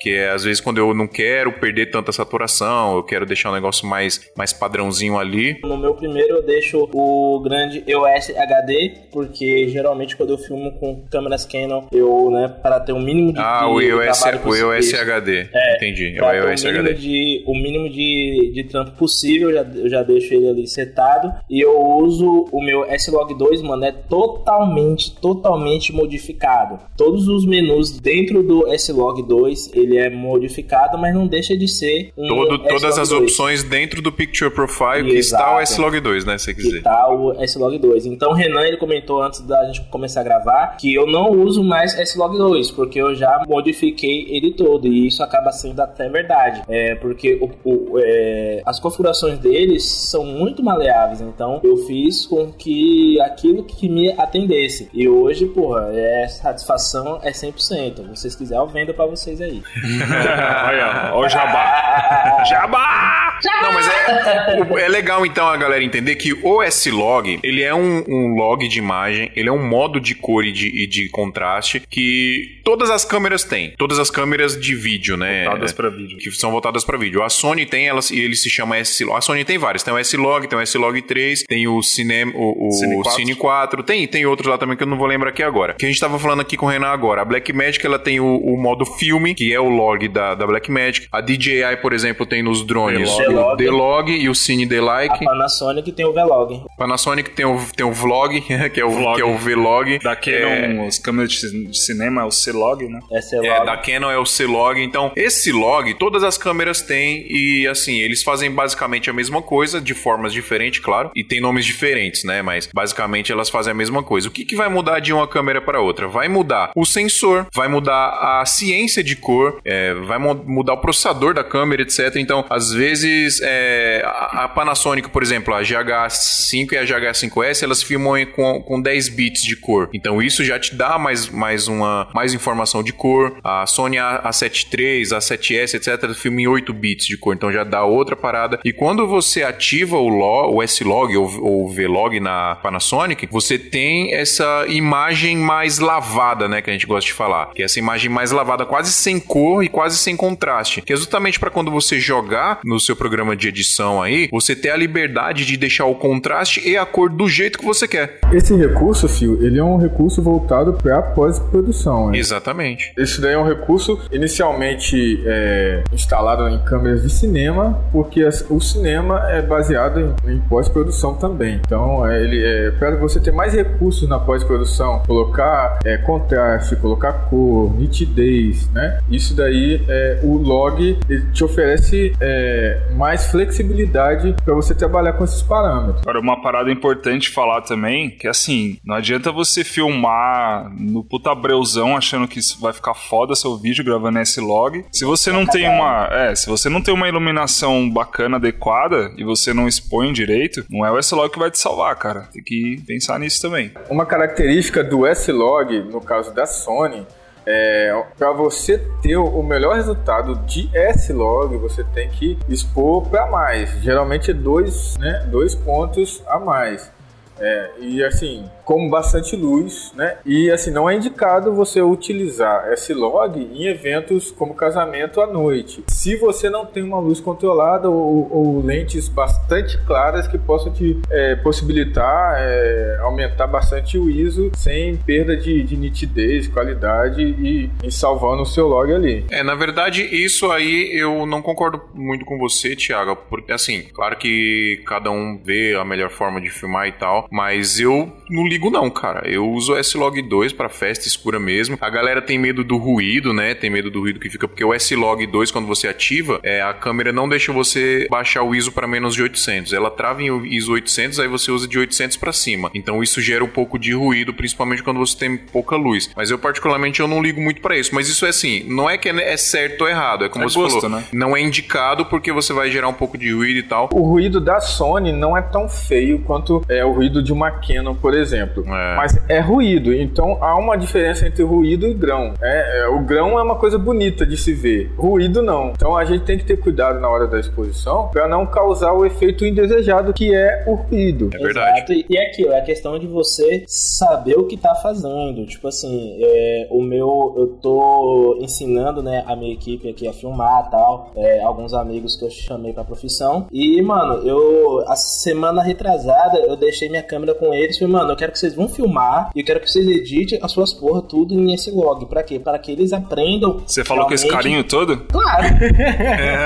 Speaker 1: Que é, às vezes, quando eu não quero perder tanta saturação, eu quero deixar um negócio mais, mais padrãozinho ali.
Speaker 2: No meu primeiro eu deixo o grande EOS HD, porque geralmente quando eu filmo com câmeras Canon, eu, né, para ter um mínimo de
Speaker 1: Ah, o EOS, o EOS. HD.
Speaker 2: É,
Speaker 1: Entendi. É o EOS
Speaker 2: o mínimo,
Speaker 1: HD.
Speaker 2: de, o mínimo de, de trampo possível, eu já, eu já deixo ele ali setado. E eu uso o meu S-Log 2, mano, é totalmente, totalmente modificado. Todos os menus dentro do S-Log 2, ele é modificado, mas não deixa de ser um
Speaker 1: Todo- todas as
Speaker 2: 2.
Speaker 1: opções dentro do Picture Profile que está o
Speaker 2: Exato.
Speaker 1: S-Log 2, né? Se você
Speaker 2: que
Speaker 1: quiser.
Speaker 2: tá o S-Log 2. Então o Renan ele comentou antes da gente começar a gravar que eu não uso mais S-Log 2, porque eu já modifiquei ele todo, e isso acaba sendo até verdade. É, porque o- o- é, as configurações deles são muito maleáveis, então eu fiz com que aquilo que me atendesse. E hoje, porra, é, satisfação é 100%. Se vocês quiserem, eu vendo pra vocês aí. [LAUGHS]
Speaker 4: Olha, ó o jabá. Jabá!
Speaker 1: Não, mas é, é legal então a galera entender que o S-Log, ele é um, um log de imagem, ele é um modo de cor e de, e de contraste que todas as câmeras têm. Todas as câmeras de vídeo, né?
Speaker 4: Voltadas pra vídeo.
Speaker 1: que são voltadas para vídeo. A Sony tem elas e ele se chama S-Log. A Sony tem vários, tem o S-Log, tem o S-Log 3, tem o Cine, o, o
Speaker 4: Cine
Speaker 1: Cine,
Speaker 4: 4.
Speaker 1: 4. tem tem outros lá também que eu não vou lembrar aqui agora. Que a gente tava falando aqui com o Renan agora. A Blackmagic ela tem o, o modo filme, que é o o log da, da Blackmagic. A DJI, por exemplo, tem nos drones o D-Log e o Cine
Speaker 2: A
Speaker 1: D-Like.
Speaker 2: Panasonic tem o Vlog.
Speaker 1: Panasonic tem o, tem o Vlog, [LAUGHS] que é o,
Speaker 4: Vlog.
Speaker 1: que é o V-Log.
Speaker 4: Da Canon,
Speaker 1: É,
Speaker 4: as câmeras de ci- de cinema é o C-Log, né?
Speaker 2: Essa é,
Speaker 1: É,
Speaker 2: log.
Speaker 1: da Canon é o C-Log. Então, esse log, todas as câmeras têm e, assim, eles fazem basicamente a mesma coisa, de formas diferentes, claro, e tem nomes diferentes, né? Mas, basicamente, elas fazem a mesma coisa. O que, que vai mudar de uma câmera para outra? Vai mudar o sensor, vai mudar a ciência de cor, é, vai mu- mudar o processador da câmera, etc. Então, às vezes, é, a Panasonic, por exemplo, a GH5 e a GH5S, elas filmam com, com 10 bits de cor. Então, isso já te dá mais, mais, uma, mais informação de cor. A Sony A- A7 III, a 7S, etc., filma em 8 bits de cor. Então, já dá outra parada. E quando você ativa o, lo, o S-Log ou, ou V-Log na Panasonic, você tem essa imagem mais lavada, né? Que a gente gosta de falar. Que é essa imagem mais lavada, quase sem cor e quase sem contraste. Que é justamente para quando você jogar no seu programa de edição aí, você ter a liberdade de deixar o contraste e a cor do jeito que você quer.
Speaker 3: Esse recurso, Fio, ele é um recurso voltado para pós-produção. né?
Speaker 1: Exatamente.
Speaker 3: Esse daí é um recurso inicialmente é, instalado em câmeras de cinema, porque o cinema é baseado em, em pós-produção também. Então, é, ele é, para você ter mais recursos na pós-produção, colocar é, contraste, colocar cor, nitidez, né? Isso daí, é, o log ele te oferece é, mais flexibilidade para você trabalhar com esses parâmetros.
Speaker 4: Agora, uma parada importante falar também, que assim, não adianta você filmar no puta breuzão achando que isso vai ficar foda seu vídeo gravando esse log. Se você não tem uma, é, se você não tem uma iluminação bacana, adequada e você não expõe direito, não é o S-Log que vai te salvar, cara. Tem que pensar nisso também.
Speaker 3: Uma característica do S-Log, no caso da Sony, é para você ter o melhor resultado de S-Log, você tem que expor para mais. Geralmente é dois, né, dois pontos a mais. É, e assim, com bastante luz, né? E assim, não é indicado você utilizar S-Log em eventos como casamento à noite. Se você não tem uma luz controlada ou, ou lentes bastante claras que possam te é, possibilitar é, aumentar bastante o ISO sem perda de, de nitidez, qualidade e, e salvando o seu log ali.
Speaker 1: É, na verdade, isso aí eu não concordo muito com você, Thiago, porque assim, claro que cada um vê a melhor forma de filmar e tal, mas eu não ligo não, cara. Eu uso o S-Log 2 para festa escura mesmo. A galera tem medo do ruído, né? Tem medo do ruído que fica porque o S-Log 2 quando você ativa, é, a câmera não deixa você baixar o ISO para menos de 800. Ela trava em ISO 800, aí você usa de 800 para cima. Então isso gera um pouco de ruído, principalmente quando você tem pouca luz. Mas eu particularmente eu não ligo muito para isso, mas isso é assim, não é que é certo ou errado, é como
Speaker 4: É
Speaker 1: você
Speaker 4: gosto,
Speaker 1: falou.
Speaker 4: né?
Speaker 1: Não é indicado porque você vai gerar um pouco de ruído e tal.
Speaker 3: O ruído da Sony não é tão feio quanto é o ruído de uma Canon, por exemplo.
Speaker 1: É.
Speaker 3: Mas é ruído, então há uma diferença entre ruído e grão. É, é, o grão é uma coisa bonita de se ver, ruído não. Então a gente tem que ter cuidado na hora da exposição para não causar o efeito indesejado que é o ruído.
Speaker 1: É verdade.
Speaker 2: Exato. E e é aquilo, é a questão de você saber o que tá fazendo. Tipo assim, é, o meu. Eu tô ensinando, né, a minha equipe aqui a filmar tal. é, alguns amigos que eu chamei pra profissão. E, mano, eu. A semana retrasada, eu deixei minha câmera com eles. Falei, mano, eu quero que vocês vão filmar. E eu quero que vocês editem as suas porra tudo em esse log. Pra quê? Para que eles aprendam.
Speaker 4: Você falou com esse
Speaker 2: realmente-
Speaker 4: carinho todo?
Speaker 2: Claro.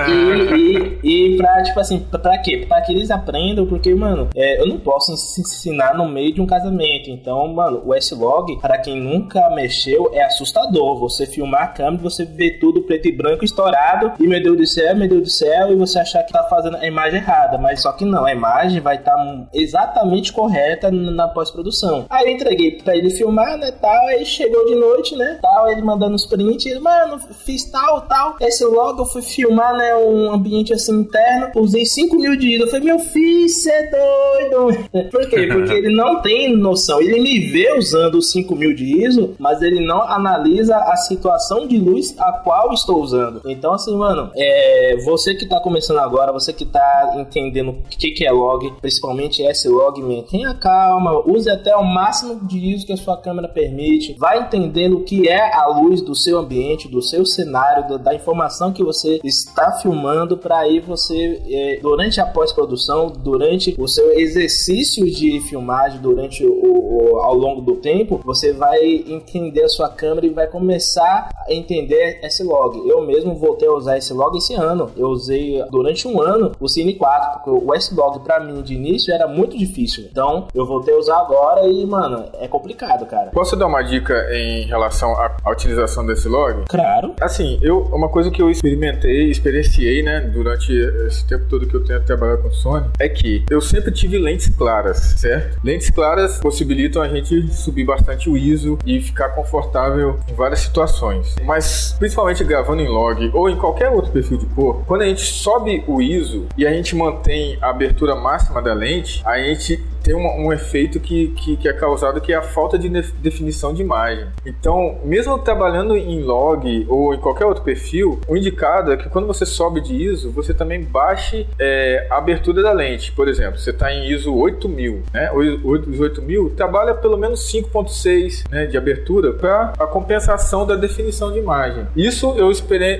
Speaker 2: e, e, e pra, tipo assim, pra, quê? Pra que eles aprendam, porque, mano, é, eu não posso ens- ensinar no meio de um casamento. Então, mano, o S-Log, para quem nunca mexeu, é assustador. Você filmar a câmera, você vê tudo preto e branco estourado, e meu Deus do céu, meu Deus do céu, e você achar que tá fazendo a imagem errada. Mas só que não, a imagem vai estar exatamente correta na pós-produção. Aí eu entreguei pra ele filmar, né, tal, aí chegou de noite, né, tal, ele mandando os prints, mano, fiz tal, tal, esse logo eu fui filmar, né, um ambiente assim interno, usei 5 mil de ISO, eu falei, meu filho, cê é doido. [LAUGHS] Por quê? Porque ele não tem noção, ele me vê usando os 5 mil de ISO, mas ele não analisa a situação de luz a qual estou usando. Então, assim, mano, é, você que tá começando agora, você que tá entendendo o que, que é log, principalmente S-Log, tenha calma, use a até o máximo de ISO que a sua câmera permite, vai entendendo o que é a luz do seu ambiente, do seu cenário, da, da informação que você está filmando, para aí você, é, durante a pós-produção, durante o seu exercício de filmagem, durante o, o, ao longo do tempo, você vai entender a sua câmera e vai começar a entender esse log. Eu mesmo voltei a usar esse log esse ano. Eu usei durante um ano o Cine 4, porque o S-Log para mim de início era muito difícil. Então eu voltei a usar agora e, mano, é complicado, cara.
Speaker 3: Posso dar uma dica em relação à, à utilização desse log?
Speaker 2: Claro.
Speaker 3: Assim, eu, uma coisa que eu experimentei, experienciei, né, durante esse tempo todo que eu tenho trabalhado com Sony, é que eu sempre tive lentes claras, certo? Lentes claras possibilitam a gente subir bastante o ISO e ficar confortável em várias situações. Mas, principalmente gravando em log ou em qualquer outro perfil de cor, quando a gente sobe o ISO e a gente mantém a abertura máxima da lente, a gente tem um, um efeito que, que, que, é causado que é a falta de definição de imagem. Então, mesmo trabalhando em log ou em qualquer outro perfil, o indicado é que quando você sobe de ISO, você também baixe é, a abertura da lente. Por exemplo, você está em ISO 8000, né? Os 8000 trabalha pelo menos 5.6 né, de abertura para a compensação da definição de imagem. Isso eu,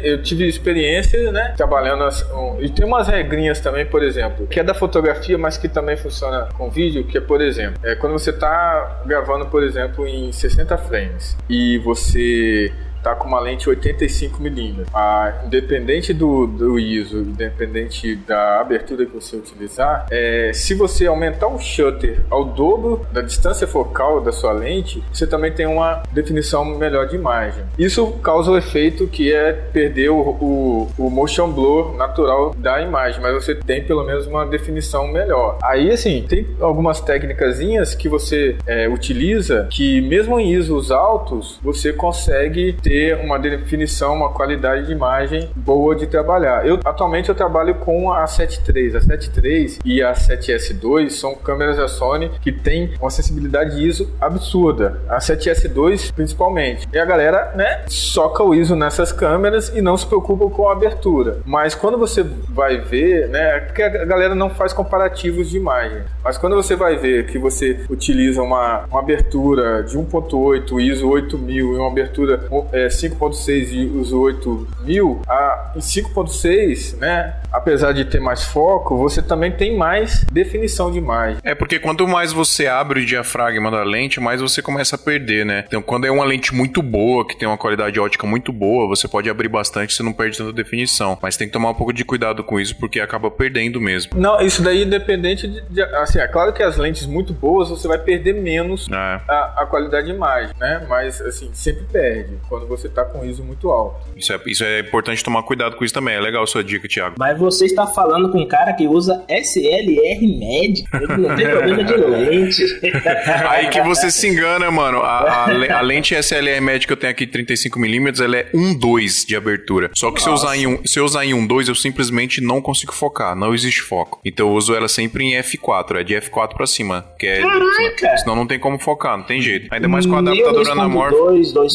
Speaker 3: eu tive experiência, né, trabalhando as, um, e tem umas regrinhas também, por exemplo, que é da fotografia, mas que também funciona com vídeo vídeo, que é, por exemplo, é quando você está gravando, por exemplo, em 60 frames e você tá com uma lente 85mm. Ah, independente do, do ISO, independente da abertura que você utilizar, é, se você aumentar o shutter ao dobro da distância focal da sua lente, você também tem uma definição melhor de imagem. Isso causa o efeito que é perder o, o, o motion blur natural da imagem, mas você tem pelo menos uma definição melhor. Aí, assim, tem algumas técnicas que você é, utiliza que mesmo em ISOs altos, você consegue ter ter uma definição, uma qualidade de imagem boa de trabalhar. Eu atualmente eu trabalho com a 7.3. A 7.3 e a 7S2 são câmeras da Sony que tem uma sensibilidade ISO absurda. A 7S2 principalmente. E a galera, né, soca o ISO nessas câmeras e não se preocupa com a abertura. Mas quando você vai ver, né, porque a galera não faz comparativos de imagem. Mas quando você vai ver que você utiliza uma, uma abertura de 1.8, ISO 8000 e uma abertura é, 5.6 e os 8000, a, em 5.6, né, apesar de ter mais foco, você também tem mais definição de imagem.
Speaker 1: É porque quanto mais você abre o diafragma da lente, mais você começa a perder, né? Então, quando é uma lente muito boa, que tem uma qualidade ótica muito boa, você pode abrir bastante, você não perde tanta definição. Mas tem que tomar um pouco de cuidado com isso, porque acaba perdendo mesmo.
Speaker 3: Não, isso daí independente de, de assim, é claro que as lentes muito boas você vai perder menos é. a, a qualidade de imagem, né? Mas assim, sempre perde quando você tá com ISO muito alto.
Speaker 1: Isso é, isso é importante tomar cuidado com isso também. É legal a sua dica, Thiago.
Speaker 2: Mas você está falando com um cara que usa SLR Med. Ele não tem problema de lente. [LAUGHS]
Speaker 1: Aí que você se engana, mano. A, a, a lente SLR Med que eu tenho aqui, 35mm, ela é 1.2 de abertura. Só que se eu, usar em um, se eu usar em 1.2, eu simplesmente não consigo focar. Não existe foco. Então eu uso ela sempre em F4. É de F4 pra cima. Que é,
Speaker 2: Caraca!
Speaker 1: Senão não tem como focar, não tem jeito. Ainda mais com a adaptadora anamórfica.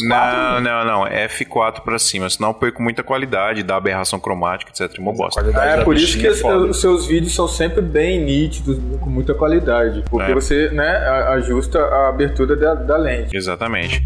Speaker 1: Não, não, não. F4 pra cima. Senão eu perco muita qualidade, dá aberração cromática, etc. Uma bosta.
Speaker 3: É, por isso que é os seus vídeos são sempre bem nítidos, com muita qualidade. Porque é. você né, ajusta a abertura da, da lente.
Speaker 1: Exatamente.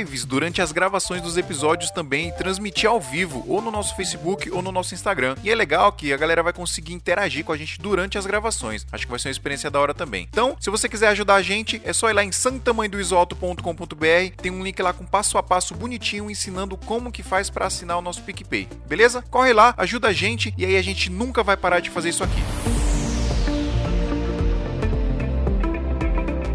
Speaker 1: lives durante as gravações dos episódios também transmitir ao vivo, ou no nosso Facebook ou no nosso Instagram. E é legal que a galera vai conseguir interagir com a gente durante as gravações. Acho que vai ser uma experiência da hora também. Então, se você quiser ajudar a gente, é só ir lá em santamanhodoisoto.com.br, tem um link lá com passo a passo bonitinho ensinando como que faz para assinar o nosso PicPay. Beleza? Corre lá, ajuda a gente e aí a gente nunca vai parar de fazer isso aqui.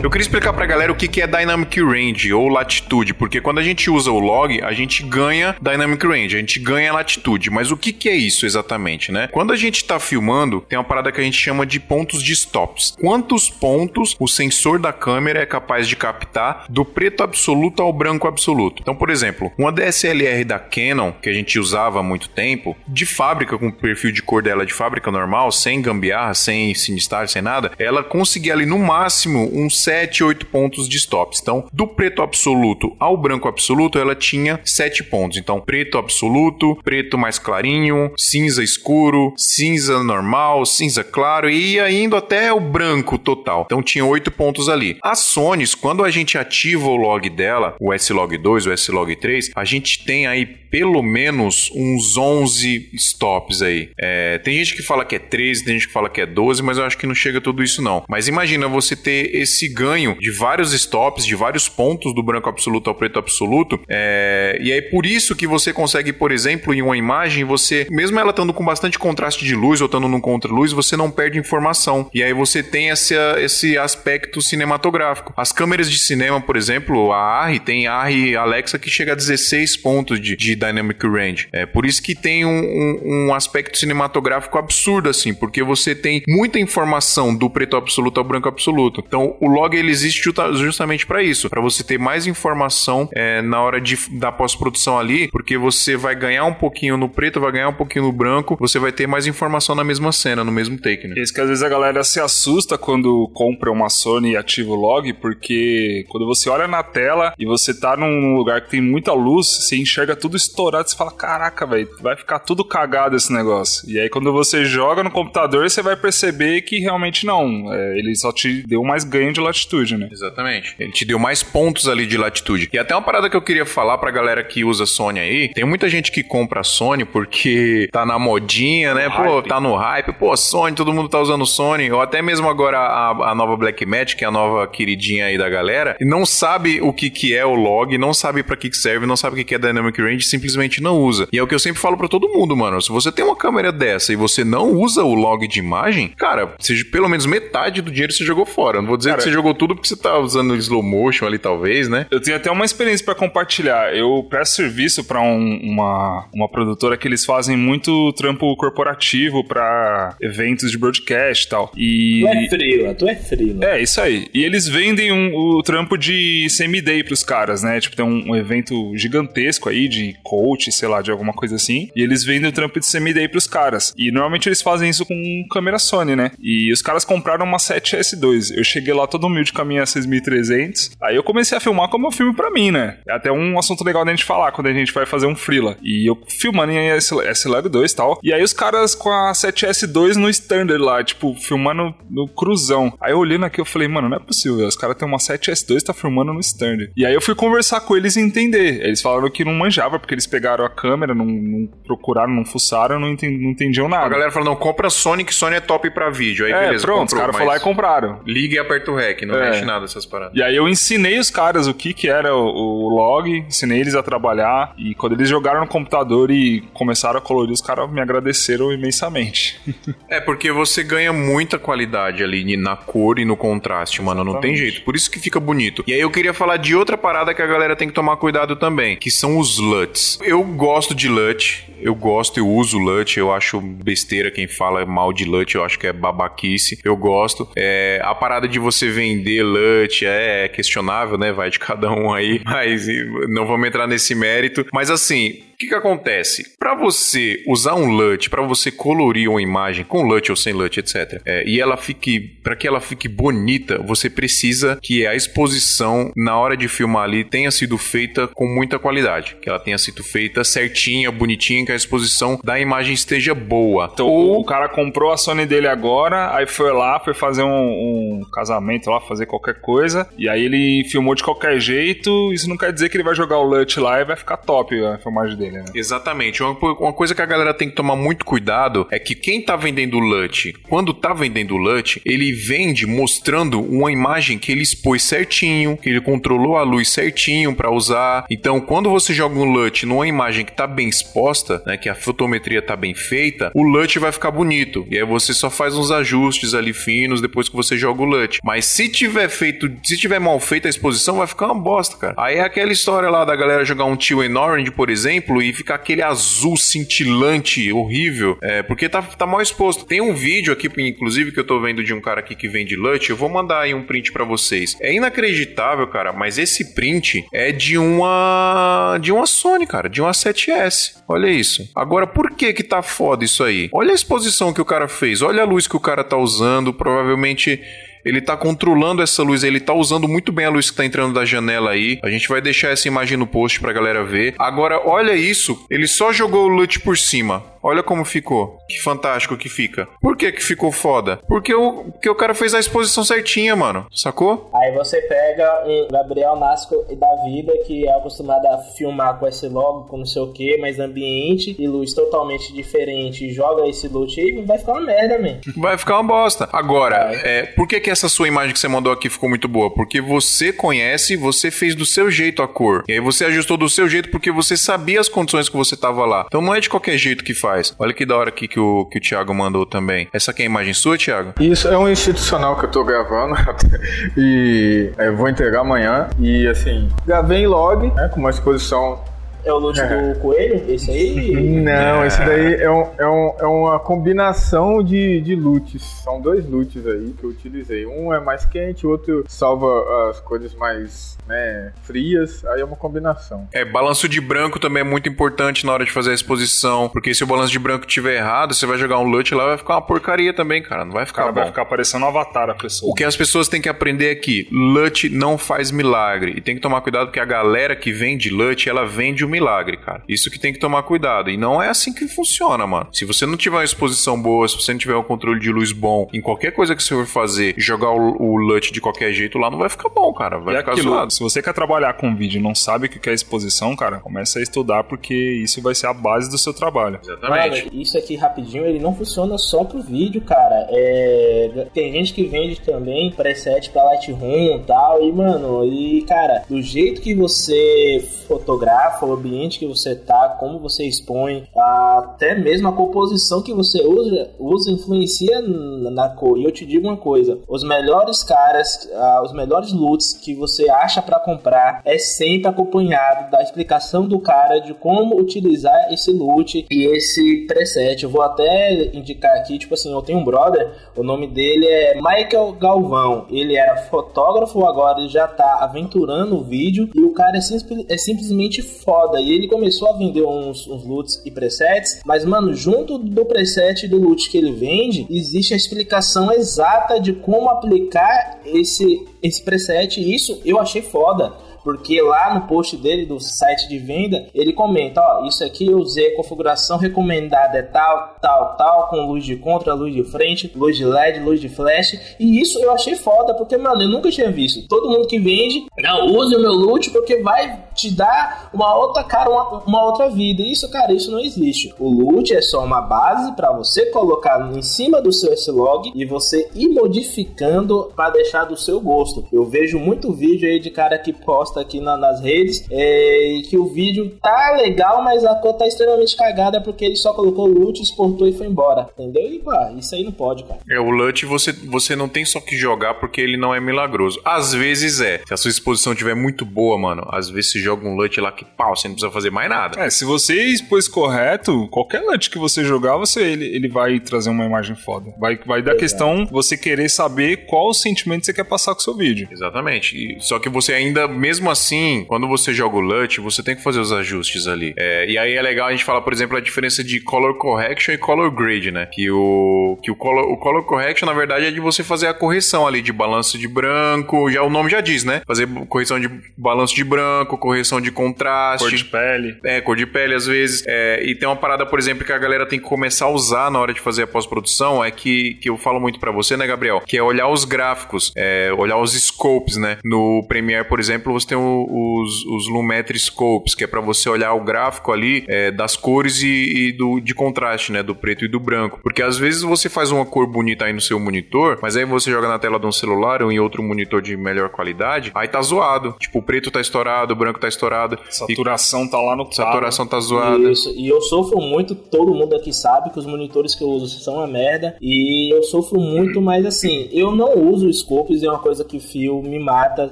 Speaker 1: Eu queria explicar pra galera o que é Dynamic Range ou latitude, porque quando a gente usa o log, a gente ganha Dynamic Range, a gente ganha latitude. Mas o que é isso exatamente, né? Quando a gente tá filmando, tem uma parada que a gente chama de pontos de stops. Quantos pontos o sensor da câmera é capaz de captar do preto absoluto ao branco absoluto? Então, por exemplo, uma DSLR da Canon, que a gente usava há muito tempo, de fábrica, com perfil de cor dela de fábrica normal, sem gambiarra, sem sinistar, sem nada, ela conseguia ali no máximo uns 7, 8 pontos de stops. Então, do preto absoluto ao branco absoluto, ela tinha 7 pontos. Então, preto absoluto, preto mais clarinho, cinza escuro, cinza normal, cinza claro e ia indo até o branco total. Então, tinha 8 pontos ali. A Sony, quando a gente ativa o log dela, o S-Log2, o S-Log3, a gente tem aí pelo menos uns 11 stops aí. É, tem gente que fala que é 13, tem gente que fala que é 12, mas eu acho que não chega tudo isso não. Mas imagina você ter esse ganho de vários stops, de vários pontos do branco absoluto ao preto absoluto, é, e é por isso que você consegue, por exemplo, em uma imagem, você, mesmo ela estando com bastante contraste de luz ou estando num contra-luz, você não perde informação. E aí você tem esse, esse aspecto cinematográfico. As câmeras de cinema, por exemplo, a ARRI tem ARRI Alexa que chega a 16 pontos de, de Dynamic Range. É por isso que tem um, um, um, aspecto cinematográfico absurdo, assim, porque você tem muita informação do preto absoluto ao branco absoluto. Então, o log ele existe justamente para isso, para você ter mais informação é, na hora de, da pós-produção ali, porque você vai ganhar um pouquinho no preto, vai ganhar um pouquinho no branco, você vai ter mais informação na mesma cena, no mesmo take, né?
Speaker 4: Isso que às vezes a galera se assusta quando compra uma Sony e ativa o log, porque quando você olha na tela e você tá num lugar que tem muita luz, você enxerga tudo estourado, você fala, caraca, velho, vai ficar tudo cagado esse negócio. E aí quando você joga no computador, você vai perceber que realmente não. É, ele só te deu mais ganho de latitude, né?
Speaker 1: Exatamente. Ele te deu mais pontos ali de latitude. E até uma parada que eu queria falar pra galera que usa Sony aí, tem muita gente que compra Sony porque tá na modinha, né? No Pô, hype. tá no hype. Pô, Sony, todo mundo tá usando Sony. Ou até mesmo agora a, a nova Blackmagic, que é a nova queridinha aí da galera, e não sabe o que que é o log, não sabe para que que serve, não sabe o que que é Dynamic Range, simplesmente não usa. E é o que eu sempre falo para todo mundo, mano. Se você tem uma câmera dessa e você não usa o log de imagem, cara, seja pelo menos metade do dinheiro você jogou fora. Não vou dizer cara, que você jogou tudo porque você tá usando slow motion ali, talvez, né?
Speaker 4: Eu tenho até uma experiência para compartilhar. Eu presto serviço para um, uma, uma produtora que eles fazem muito trampo corporativo para eventos de broadcast e tal. E...
Speaker 2: Tu é frio, tu é frio.
Speaker 4: É, isso aí. E eles vendem um, o trampo de semi-day pros caras, né? Tipo, tem um, um evento gigantesco aí de coach, sei lá, de alguma coisa assim. E eles vendem o trampo de semi-day pros caras. E normalmente eles fazem isso com câmera Sony, né? E os caras compraram uma 7S2. Eu cheguei lá todo humilde com a minha 6300. Aí eu comecei a filmar como eu filme pra mim, né? É até um assunto legal da gente falar quando a gente vai fazer um freela. E eu filmando em SLR 2 e tal. E aí os caras com a 7S2 no standard lá, tipo, filmando no cruzão. Aí eu olhando aqui, eu falei, mano, não é possível. Os caras têm uma 7S2 e tá filmando no standard. E aí eu fui conversar com eles e entender. Eles falaram que não manjava, porque eles pegaram a câmera, não, não procuraram, não fuçaram, não, entendi, não entendiam nada.
Speaker 1: A galera falou, não, compra Sony, que Sony é top pra vídeo. Aí
Speaker 4: é,
Speaker 1: beleza,
Speaker 4: pronto, comprou, os caras foram lá e compraram.
Speaker 1: Liga e aperta o REC, não é. mexe nada essas paradas.
Speaker 4: E aí eu ensinei os caras o que que era o, o, log, ensinei eles a trabalhar, e quando eles jogaram no computador e começaram a colorir, os caras me agradeceram imensamente. [LAUGHS]
Speaker 1: é, porque você ganha muita qualidade ali na cor e no contraste, mano, Exatamente. não tem jeito. Por isso que fica bonito. E aí eu queria falar de outra parada que a galera tem que tomar cuidado também, que são os LUTs. Eu gosto de LUT, eu gosto, eu uso LUT, eu acho besteira quem fala mal de LUT, eu acho que é babaquice. Eu gosto. É, a parada de você vender LUT é questionável, né? Vai de cada um aí, [LAUGHS] mas não vamos entrar nesse mérito. Mas assim, o que, que acontece? Para você usar um LUT, para você colorir uma imagem com LUT ou sem LUT, etc., é, e ela fique, para que ela fique bonita, você precisa que a exposição na hora de filmar ali tenha sido feita com muita qualidade, que ela tenha sido feita certinha, bonitinha, que a exposição da imagem esteja boa.
Speaker 4: Então, ou... o cara comprou a Sony dele agora, aí foi lá, foi fazer um, um casamento lá, fazer qualquer coisa, e aí ele filmou de qualquer jeito. Isso não quer dizer que ele vai jogar o LUT lá e vai ficar top a filmagem dele. Dele, né?
Speaker 1: Exatamente. Uma, uma coisa que a galera tem que tomar muito cuidado é que quem tá vendendo LUT, quando tá vendendo LUT, ele vende mostrando uma imagem que ele expôs certinho, que ele controlou a luz certinho para usar. Então, quando você joga um LUT numa imagem que tá bem exposta, né, que a fotometria tá bem feita, o LUT vai ficar bonito. E aí você só faz uns ajustes ali finos depois que você joga o LUT. Mas se tiver feito, se tiver mal feita a exposição, vai ficar uma bosta, cara. Aí é aquela história lá da galera jogar um Teal and Orange, por exemplo, e ficar aquele azul cintilante, horrível, é, porque tá, tá mal exposto. Tem um vídeo aqui, inclusive, que eu tô vendo de um cara aqui que vende LUT, eu vou mandar aí um print para vocês. É inacreditável, cara, mas esse print é de uma de uma Sony, cara, de uma 7S. Olha isso. Agora, por que que tá foda isso aí? Olha a exposição que o cara fez, olha a luz que o cara tá usando, provavelmente ele tá controlando essa luz, ele tá usando muito bem a luz que tá entrando da janela aí. A gente vai deixar essa imagem no post pra galera ver. Agora, olha isso, ele só jogou o LUT por cima. Olha como ficou. Que fantástico que fica. Por que que ficou foda? Porque o, porque o cara fez a exposição certinha, mano. Sacou?
Speaker 2: Aí você pega um Gabriel Nasco da vida, que é acostumado a filmar com esse logo, com não sei o que, mas ambiente e luz totalmente diferente, joga esse loot aí, vai ficar uma merda, man.
Speaker 1: Vai ficar uma bosta. Agora, é, por que que essa sua imagem que você mandou aqui ficou muito boa? Porque você conhece, você fez do seu jeito a cor. E aí você ajustou do seu jeito porque você sabia as condições que você tava lá. Então não é de qualquer jeito que faz. Olha que da hora aqui que o, que o Thiago mandou também. Essa aqui é a imagem sua, Thiago?
Speaker 3: Isso é um institucional que eu tô gravando [LAUGHS] e é, vou entregar amanhã. E assim, gravei em log, né, com uma exposição
Speaker 2: É o loot do [LAUGHS] coelho? Esse aí?
Speaker 3: Não,
Speaker 1: É.
Speaker 3: esse daí é, um- é um- é uma combinação de, de loots. São dois loots aí que eu utilizei. Um é mais quente, o outro salva as cores mais né, frias. Aí é uma combinação.
Speaker 1: É, balanço de branco também é muito importante na hora de fazer a exposição, porque se o balanço de branco tiver errado, você vai jogar um LUT lá, vai ficar uma porcaria também, cara. Não vai ficar
Speaker 4: Cara,
Speaker 1: bom.
Speaker 4: vai ficar parecendo um avatar a pessoa.
Speaker 1: O que as pessoas têm que aprender aqui, LUT não faz milagre. E tem que tomar cuidado porque a galera que vende LUT, ela vende o milagre, cara. Isso que tem que tomar cuidado. E não é assim que funciona, mano. Se você não tiver uma exposição boa, se você não tiver um controle de luz bom, em qualquer coisa que você for fazer, jogar o, o LUT de qualquer jeito lá, não vai ficar bom, cara. Vai
Speaker 4: e
Speaker 1: ficar
Speaker 4: aquilo,
Speaker 1: zoado.
Speaker 4: Se você quer trabalhar com vídeo e não sabe o que é exposição, cara, começa a estudar porque isso vai ser a base do seu trabalho.
Speaker 1: Exatamente.
Speaker 2: Mano, isso aqui rapidinho, ele não funciona só pro vídeo, cara. É, tem gente que vende também preset pra Lightroom e tal. E, mano, e, cara, do jeito que você fotografa, o ambiente que você tá, como você expõe, até mesmo a composição que você usa, usa influencia na na cor. E eu te digo uma coisa: os melhores caras, ah, os melhores loots que você acha pra comprar é sempre acompanhado da explicação do cara de como utilizar esse loot e esse preset. Eu vou até indicar aqui, tipo assim, eu tenho um brother, o nome dele é Michael Galvão. Ele era fotógrafo, agora ele já tá aventurando o vídeo e o cara é, é simplesmente foda. E ele começou a vender uns, uns loots e presets, mas mano, junto do preset do loot que ele vende, existe a explicação exata de como aplicar esse, esse preset. Isso eu achei foda foda. Porque lá no post dele do site de venda, ele comenta, ó, isso aqui eu usei a configuração recomendada é tal, tal, tal, com luz de contra, luz de frente, luz de LED, luz de flash. E isso eu achei foda, porque, mano, eu nunca tinha visto. Todo mundo que vende, não, use o meu loot porque vai te dar uma outra cara, uma, uma outra vida. Isso, cara, isso não existe. O loot é só uma base para você colocar em cima do seu S-Log e você ir modificando para deixar do seu gosto. Eu vejo muito vídeo aí de cara que posta aqui na- nas redes é, que o vídeo tá legal, mas a cor tá extremamente cagada porque ele só colocou loot, exportou e foi embora. Entendeu? E pá, isso aí não pode, cara.
Speaker 1: É, o LUT você, você não tem só que jogar porque ele não é milagroso. Às vezes é. Se a sua exposição estiver muito boa, mano, às vezes você joga um LUT lá que pau, você não precisa fazer mais nada.
Speaker 4: É, se você expôs correto, qualquer LUT que você jogar, você, ele, ele vai trazer uma imagem foda. Vai, vai dar questão você querer saber qual o sentimento você quer passar com o seu vídeo.
Speaker 1: Exatamente. E- só que você ainda, mesmo assim, quando você joga o LUT, você tem que fazer os ajustes ali. É, e aí é legal a gente falar, por exemplo, a diferença de Color Correction e Color Grade, né? Que o, que o, color, o Color Correction, na verdade, é de você fazer a correção ali de balanço de branco, já o nome já diz, né? Fazer correção de balanço de branco, correção de contraste.
Speaker 4: Cor de pele.
Speaker 1: É, cor de pele às vezes. É, e tem uma parada, por exemplo, que a galera tem que começar a usar na hora de fazer a pós-produção, é que, que eu falo muito pra você, né, Gabriel? Que é olhar os gráficos, é, olhar os os scopes, né? No Premiere, por exemplo, você tem o, os, os Lumetri Scopes, que é para você olhar o gráfico ali é, das cores e, e, do, de contraste, né? Do preto e do branco. Porque às vezes você faz uma cor bonita aí no seu monitor, mas aí você joga na tela de um celular ou em outro monitor de melhor qualidade, aí tá zoado. Tipo, o preto tá estourado, o branco tá estourado.
Speaker 4: Saturação e... tá lá no
Speaker 1: Saturação tá zoada.
Speaker 2: Isso, e eu sofro muito, todo mundo aqui sabe que os monitores que eu uso são uma merda. E eu sofro muito, mas assim, eu não uso scopes, é uma coisa que o Fio me mata.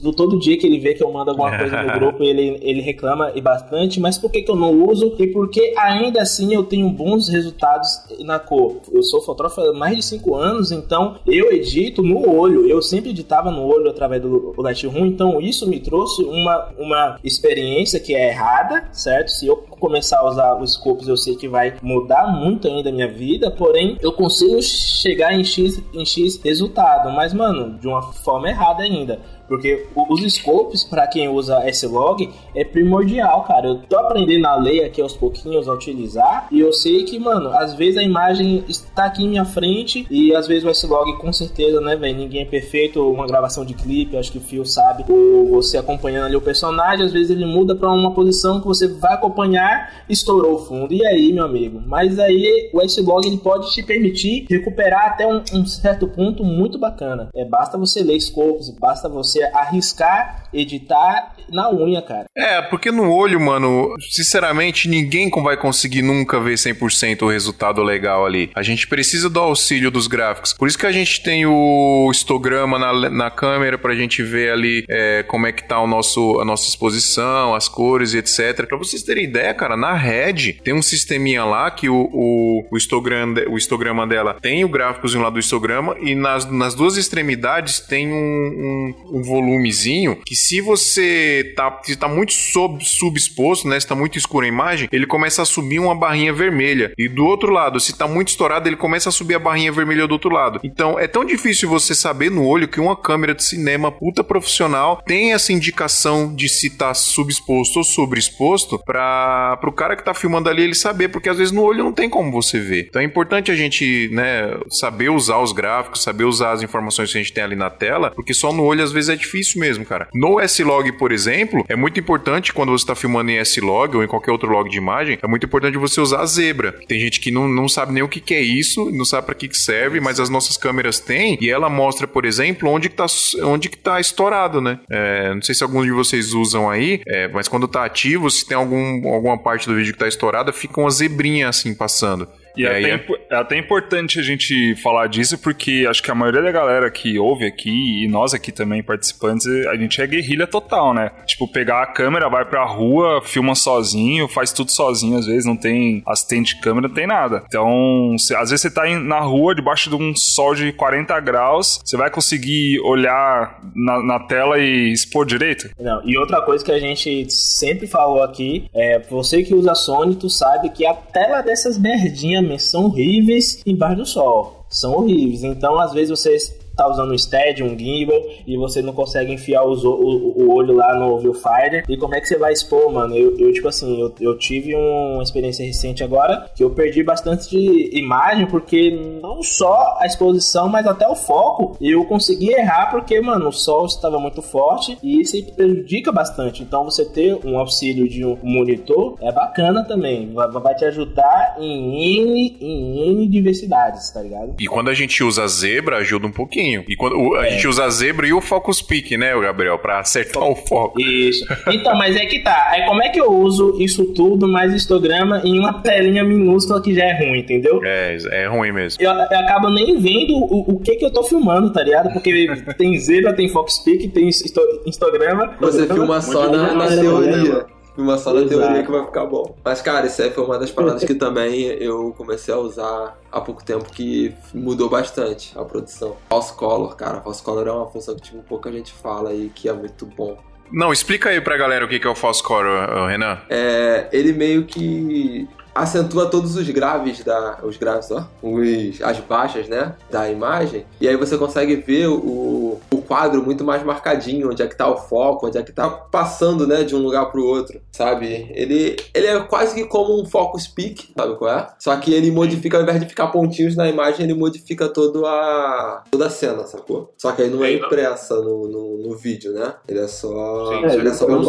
Speaker 2: Do todo dia que ele vê que eu mando alguma coisa no grupo, ele, ele reclama e bastante. Mas por que, que eu não uso? E porque ainda assim eu tenho bons resultados na cor. Eu sou fotógrafo há mais de 5 anos, então eu edito no olho. Eu sempre editava no olho através do Lightroom, então isso me trouxe uma, uma experiência que é errada, certo? Se eu começar a usar os scopes, eu sei que vai mudar muito ainda a minha vida, porém eu consigo chegar em X, em X resultado, mas mano, de uma forma errada ainda. Porque os scopes, para quem usa S-Log, é primordial, cara. Eu tô aprendendo a ler aqui aos pouquinhos, a utilizar, e eu sei que, mano, às vezes a imagem está aqui em minha frente, e às vezes o S-Log, com certeza, né, velho, ninguém é perfeito, uma gravação de clipe, acho que o Fio sabe, ou você acompanhando ali o personagem, às vezes ele muda para uma posição que você vai acompanhar, estourou o fundo, e aí, meu amigo? Mas aí o S-Log pode te permitir recuperar até um, um certo ponto muito bacana. É, basta você ler scopes, basta você você arriscar, editar na unha, cara.
Speaker 1: É, porque no olho, mano, sinceramente, ninguém vai conseguir nunca ver 100% o resultado legal ali. A gente precisa do auxílio dos gráficos. Por isso que a gente tem o histograma na, na câmera pra gente ver ali é, como é que tá o nosso, a nossa exposição, as cores e etc. Pra vocês terem ideia, cara, na Red tem um sisteminha lá que o, o, o, histograma, o histograma dela tem o gráficozinho lá do histograma e nas, nas duas extremidades tem um, um, um volumezinho que se você tá, se tá muito sob, subexposto, né, se tá muito escuro a imagem, ele começa a subir uma barrinha vermelha. E do outro lado, se tá muito estourado, ele começa a subir a barrinha vermelha do outro lado. Então, é tão difícil você saber no olho que uma câmera de cinema puta profissional tem essa indicação de se tá subexposto ou sobreexposto para pro cara que tá filmando ali ele saber, porque às vezes no olho não tem como você ver. Então é importante a gente, né, saber usar os gráficos, saber usar as informações que a gente tem ali na tela, porque só no olho às vezes é difícil mesmo, cara. No S-Log, por exemplo, é muito importante quando você está filmando em S-Log ou em qualquer outro log de imagem, é muito importante você usar a zebra. Tem gente que não, não sabe nem o que, que é isso, não sabe para que, que serve, mas as nossas câmeras têm e ela mostra, por exemplo, onde que tá, onde que tá estourado, né? É, não sei se alguns de vocês usam aí, é, mas quando tá ativo, se tem algum, alguma parte do vídeo que tá estourada, fica uma zebrinha assim passando.
Speaker 4: E, é, até, é... é até importante a gente falar disso, porque acho que a maioria da galera que ouve aqui, e nós aqui também, participantes, a gente é guerrilha total, né? Tipo, pegar a câmera, vai pra rua, filma sozinho, faz tudo sozinho, às vezes não tem assistente de câmera, não tem nada. Então, se, às vezes você tá na rua, debaixo de um sol de 40 graus, você vai conseguir olhar na, na tela e expor direito?
Speaker 2: Não, e outra coisa que a gente sempre falou aqui, é você que usa Sony, tu sabe que a tela dessas merdinhas são horríveis embaixo do sol. São horríveis. Então, às vezes, vocês tá usando um stead, um gimbal, e você não consegue enfiar os, o, o, olho lá no viewfinder. E como é que você vai expor, mano? Eu, eu tipo assim, eu, eu tive uma experiência recente agora que eu perdi bastante de imagem, porque não só a exposição, mas até o foco eu consegui errar, porque, mano, o sol estava muito forte e isso prejudica bastante. Então, você ter um auxílio de um monitor é bacana também. Vai, te ajudar em N, em N diversidades, tá ligado?
Speaker 1: E quando a gente usa zebra, ajuda um pouquinho pouquinho. E quando o, a é. gente usa a zebra e o focus pick, né, o Gabriel, para acertar o foco.
Speaker 2: Isso. Então, mas é que tá. Aí como é que eu uso isso tudo mais histograma em uma telinha minúscula que já é ruim, entendeu?
Speaker 1: É, é ruim mesmo.
Speaker 2: Eu, eu acabo nem vendo o, o que que eu tô filmando, tá ligado? Porque tem zebra, tem focus pick, tem histograma.
Speaker 5: Você filma só na, na teoria uma só na teoria que vai ficar bom. Mas, cara, isso aí foi uma das paradas que [LAUGHS] também eu comecei a usar há pouco tempo que mudou bastante a produção. False Color, cara. False Color é uma função que tipo, pouca gente fala aí que é muito bom.
Speaker 1: Não, explica aí pra galera o que é o False Color, Renan.
Speaker 5: É, ele meio que acentua todos os graves da os graves ó os, as baixas né da imagem e aí você consegue ver o quadro muito mais marcadinho, onde é que tá o foco, onde é que tá passando, né, de um lugar pro outro, sabe? Ele, ele é quase que como um focus peak, sabe qual é? Só que ele modifica, ao invés de ficar pontinhos na imagem, ele modifica todo a, toda a cena, sacou? Só que aí não é impressa no, no, no vídeo, né? Ele é só...
Speaker 8: Sim,
Speaker 5: ele é só
Speaker 9: ele
Speaker 5: um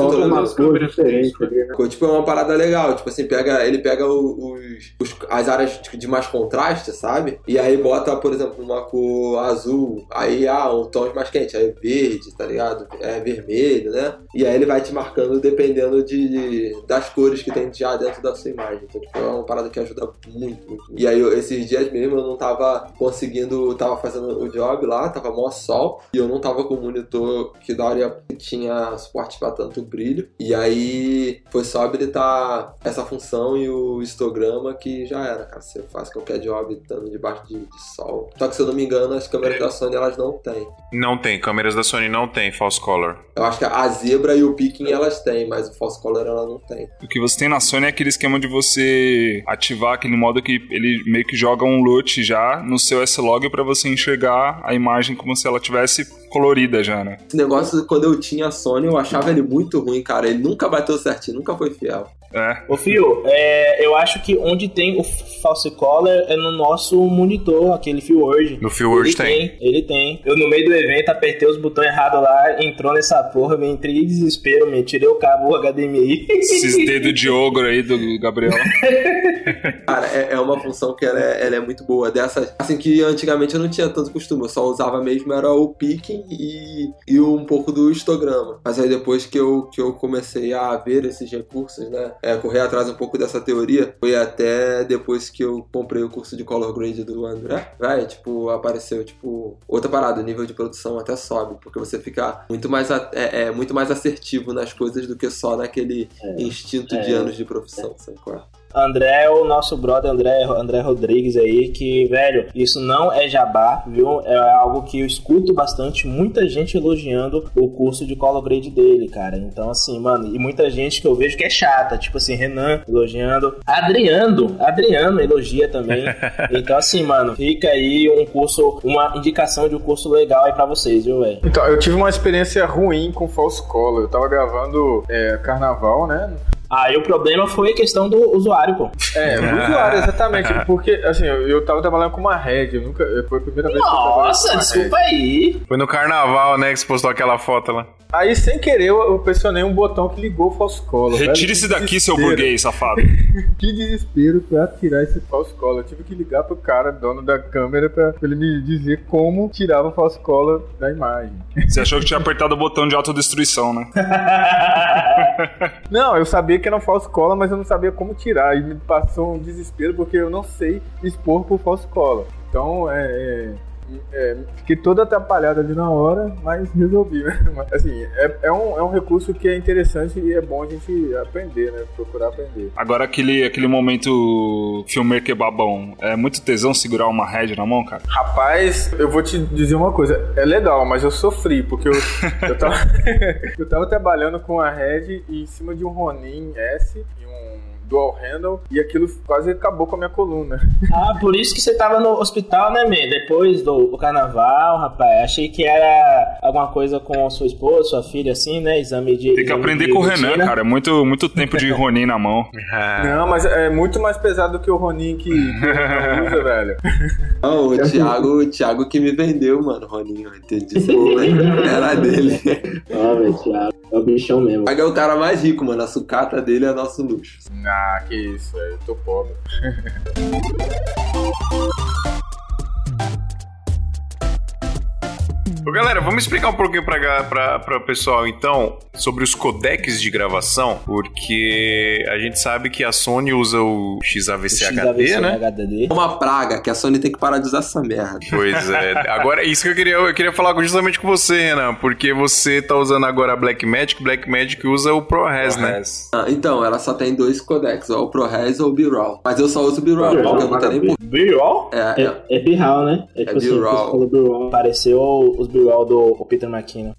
Speaker 9: diferentes ali, né?
Speaker 5: Tipo, é uma parada legal. Tipo assim, pega, ele pega os, os- as áreas de- de mais contraste, sabe? E aí bota, por exemplo, uma cor azul. Aí, ah, um tom mais quente. Aí verde, tá ligado? É vermelho, né? E aí ele vai te marcando dependendo de, das cores que tem já dentro da sua imagem. Então, tipo, é uma parada que ajuda muito, muito. E aí, eu- esses dias mesmo, eu não tava conseguindo... Tava fazendo o job lá, tava mó sol. E eu não tava com o monitor que da hora tinha suporte pra tanto brilho. E aí foi só habilitar essa função e o histograma que já era, cara. Você faz qualquer job estando debaixo de, de sol. Só que se eu não me engano, as câmeras da Sony elas não têm.
Speaker 1: Não tem, câmeras da Sony não tem false color.
Speaker 5: Eu acho que a Zebra e o Picking elas têm, mas o False Color ela não tem.
Speaker 4: O que você tem na Sony é aquele esquema de você ativar aquele modo que ele meio que joga um LUT já no seu S-Log pra você enxergar a imagem como se ela tivesse colorida já, né?
Speaker 5: Esse negócio, quando eu tinha a Sony, eu achava ele muito ruim, cara. Ele nunca bateu certinho, nunca foi fiel.
Speaker 4: É.
Speaker 2: Ô Fio, é, eu acho que onde tem o false color é no nosso monitor, aquele Fio Word.
Speaker 1: No Fio Word
Speaker 2: ele
Speaker 1: tem.
Speaker 2: Ele tem. Eu no meio do evento apertei os botões errados lá, entrou nessa porra, eu entrei em desespero, me tirei o cabo HDMI.
Speaker 4: Esses dedos de ogro aí do Gabriel. [LAUGHS]
Speaker 5: Cara, é, é uma função que ela é, ela é muito boa. Dessas, assim, que antigamente eu não tinha tanto costume. Eu só usava mesmo era o picking e, e um pouco do histograma. Mas aí depois que eu, que eu comecei a ver esses recursos, né? É, correr atrás um pouco dessa teoria, foi até depois que eu comprei o curso de color grade do André. Vai, tipo, apareceu, tipo, outra parada. O nível de produção até sobe. Porque você fica muito mais, é, é muito mais assertivo nas coisas do que só naquele instinto de
Speaker 2: é.
Speaker 5: anos de profissão, sabe qual é?
Speaker 2: André, o nosso brother André, André Rodrigues aí, que, velho, isso não é jabá, viu? É algo que eu escuto bastante, muita gente elogiando o curso de color grade dele, cara. Então, assim, mano, e muita gente que eu vejo que é chata, tipo assim, Renan elogiando, Adriano, Adriano elogia também. [LAUGHS] Então, assim, mano, fica aí um curso, uma indicação de um curso legal aí pra vocês, viu, velho?
Speaker 3: Então, eu tive uma experiência ruim com false color. Eu tava gravando é, carnaval, né?
Speaker 2: Aí o problema foi a questão do usuário, pô.
Speaker 3: É, [LAUGHS] do usuário, exatamente. Porque, assim, eu, eu tava trabalhando com uma rede. Eu nunca. Foi a primeira vez que eu
Speaker 2: desculpa aí.
Speaker 1: Foi no carnaval, né, que você postou aquela foto lá.
Speaker 3: Aí, sem querer, eu, eu pressionei um botão que ligou o false color.
Speaker 4: Retire
Speaker 3: velho.
Speaker 4: esse
Speaker 3: Que
Speaker 4: daqui, seu burguês, safado. [LAUGHS]
Speaker 3: Que desespero pra tirar esse false color. Eu tive que ligar pro cara, dono da câmera, pra ele me dizer como tirava o false color da imagem.
Speaker 4: Você achou que tinha apertado o botão de autodestruição, né? [LAUGHS]
Speaker 3: Não, eu sabia que era um false color, mas eu não sabia como tirar. E me passou um desespero porque eu não sei expor por false color. Então, é. é, é, fiquei todo atrapalhado ali na hora, mas resolvi. né? [LAUGHS] Mas, assim, é, é, um, é um recurso que é interessante e é bom a gente aprender, né? Procurar aprender.
Speaker 4: Agora aquele, aquele momento filmmaker babão. É muito tesão segurar uma head na mão, cara?
Speaker 3: Rapaz, eu vou te dizer uma coisa. É legal, mas eu sofri, porque eu, [LAUGHS] eu, tava, [LAUGHS] eu tava trabalhando com a Red e em cima de um Ronin S e um dual handle e aquilo quase acabou com a minha coluna. [LAUGHS]
Speaker 2: Ah, por isso que você tava no hospital, né, man? Depois do, do carnaval, rapaz. Achei que era alguma coisa com a sua esposa, sua filha, assim, né? Exame de.
Speaker 4: Tem que
Speaker 2: exame
Speaker 4: aprender
Speaker 2: de
Speaker 4: com o Renan, cara. É muito, muito tempo de [LAUGHS] Ronin na mão.
Speaker 3: Não, mas é muito mais pesado do que o Ronin que, que o [LAUGHS] usa, velho.
Speaker 5: Não, o Thiago, o Thiago que me vendeu, mano, Roninho. Entendi. Era dele.
Speaker 9: Ah, velho, Thiago. É o bichão mesmo.
Speaker 5: Thiago é o cara mais rico, mano. A sucata dele é nosso luxo.
Speaker 3: Ah, que isso, velho. Eu tô pobre. [LAUGHS]
Speaker 1: Ô, galera, vamos explicar um pouquinho pra, pra, pra pessoal, então, sobre os codecs de gravação, porque a gente sabe que a Sony usa o XAVC HD, né?
Speaker 2: HD.
Speaker 5: É uma praga que a Sony tem que parar de usar essa merda.
Speaker 1: Pois é. [LAUGHS] Agora, isso que eu queria, eu queria falar justamente com você, Renan, porque você tá usando agora a Blackmagic, Blackmagic usa o ProRes, né?
Speaker 5: Ah, então, ela só tem dois codecs, ou o ProRes ou o B-RAW. Mas eu só uso o B-RAW,
Speaker 9: B-RAW,
Speaker 5: porque eu não tenho nem...
Speaker 2: B-roll?
Speaker 5: É, é,
Speaker 9: É, é B-RAW, né? É tipo assim,
Speaker 5: B-RAW.
Speaker 9: B-RAW.
Speaker 2: Apareceu os B-roll B-roll do Peter McKinnon.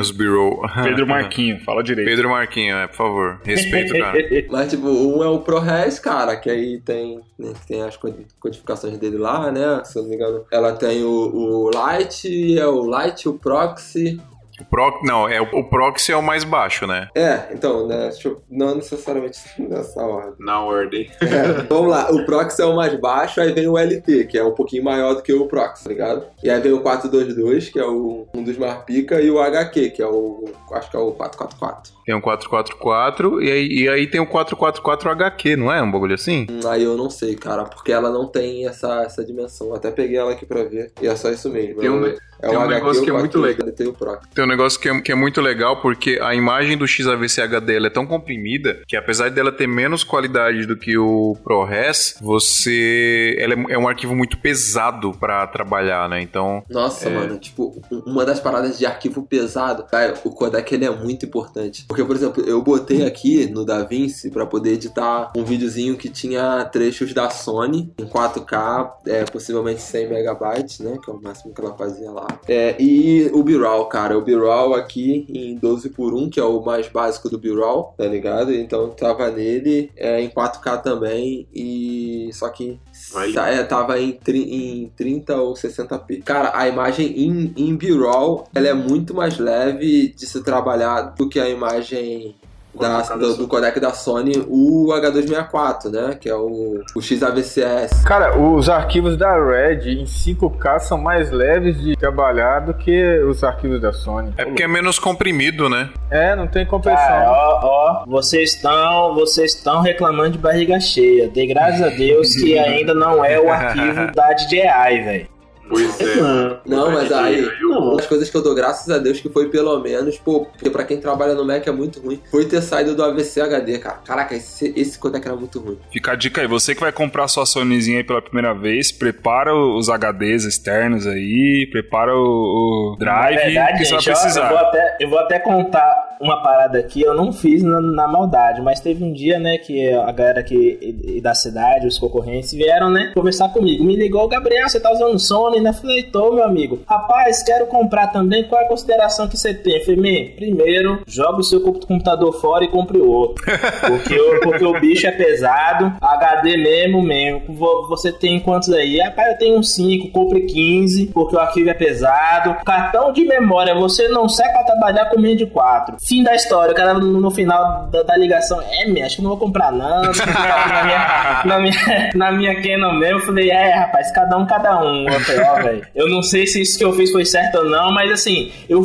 Speaker 1: Os [LAUGHS] B-roll.
Speaker 4: Pedro Marquinho, fala direito.
Speaker 1: Pedro Marquinho, é, por favor. Respeito, cara. [LAUGHS]
Speaker 5: Mas, tipo, um é o ProRes, cara, que aí tem, né, tem as codi- codificações dele lá, né? Se eu não me engano, ela tem o, o Light, é o Light, o Proxy.
Speaker 1: O Pro, não, é, o, Proxy é o mais baixo, né?
Speaker 5: É, então, né? eu- não necessariamente [LAUGHS] nessa ordem.
Speaker 3: Na ordem.
Speaker 5: É, vamos lá, o Proxy é o mais baixo, aí vem o LT, que é um pouquinho maior do que o Proxy, tá ligado? E aí vem o 422, que é o, um dos mais pica, e o HQ, que é o. acho que é o 444.
Speaker 1: Tem um 444 e aí, e aí tem o 444 HQ, não é? Um bagulho assim?
Speaker 5: Aí eu não sei, cara, porque ela não tem essa, essa dimensão. Eu até peguei ela aqui pra ver. E é só isso mesmo.
Speaker 3: Tem um
Speaker 5: é,
Speaker 3: tem
Speaker 5: o
Speaker 3: um
Speaker 5: HQ,
Speaker 3: negócio
Speaker 5: o
Speaker 3: que é muito
Speaker 5: 422, LT o Proxy.
Speaker 1: Tem um negócio que é, que é muito legal porque a imagem do XAVC HD ela é tão comprimida que apesar dela ter menos qualidade do que o ProRes, você ela é, é um arquivo muito pesado pra trabalhar, né? Então,
Speaker 5: Nossa,
Speaker 1: É.
Speaker 5: mano, tipo, um- uma das paradas de arquivo pesado, cara, o codec ele é muito importante. Porque, por exemplo, eu botei aqui no DaVinci pra poder editar um videozinho que tinha trechos da Sony em 4K, é, possivelmente 100 megabytes, né? Que é o máximo que ela fazia lá. É, e o B-RAW, cara, o B-RAW aqui em 12 por 1, que é o mais básico do B-RAW, tá ligado? Então tava nele é, em 4K também e só que
Speaker 3: Vai.
Speaker 5: tá- é, tava em, em 30 ou 60p. Cara, a imagem em, em B-RAW ela é muito mais leve de se trabalhar do que a imagem da, do, do codec da Sony, o H264, né? Que é o, o XAVCS.
Speaker 3: Cara, os arquivos da Red em 5K são mais leves de trabalhar do que os arquivos da Sony.
Speaker 1: é porque é menos comprimido, né?
Speaker 3: É, não tem compressão.
Speaker 2: Cara, ó, ó, vocês estão, vocês estão reclamando de barriga cheia. Dê graças a Deus que [LAUGHS] ainda não é o arquivo da DJI, velho.
Speaker 3: Pois é.
Speaker 9: Não,
Speaker 5: Não, mas aí, uma das coisas que eu dou graças a Deus que foi pelo menos, pô, porque pra quem trabalha no Mac é muito ruim, foi ter saído do AVC HD, cara. Caraca, esse, esse codec era muito ruim.
Speaker 4: Fica a dica aí, você que vai comprar sua Sonyzinha aí pela primeira vez, prepara os HDs externos aí, prepara o, o drive
Speaker 2: verdade,
Speaker 4: que você vai
Speaker 2: gente, ó, eu,
Speaker 4: precisar.
Speaker 2: vou até, eu vou até contar uma parada aqui, eu não fiz na, na maldade, mas teve um dia, né, que a galera aqui da cidade, os concorrentes, vieram, né, conversar comigo. Me ligou, Gabriel, você tá usando Sony, né? Falei, tô, meu amigo. Rapaz, quero comprar também, qual é a consideração que você tem? Falei, "Man, primeiro, joga o seu compu- computador fora e compre outro. [LAUGHS] Porque, o- porque o bicho é pesado, HD mesmo, mesmo. Vo- Você tem quantos aí? Rapaz, eu tenho um 5, compre 15, porque o arquivo é pesado. Cartão de memória, você não sai pra trabalhar com menos de 4. Fim da história, o cara no, final da, da ligação, é, minha, acho que não vou comprar não. Vou [LAUGHS] comprar na, minha, na, minha, na minha Canon mesmo, eu falei, é, rapaz, cada um, cada um. Eu falei, ó, velho, eu não sei se isso que eu fiz foi certo ou não, mas assim, eu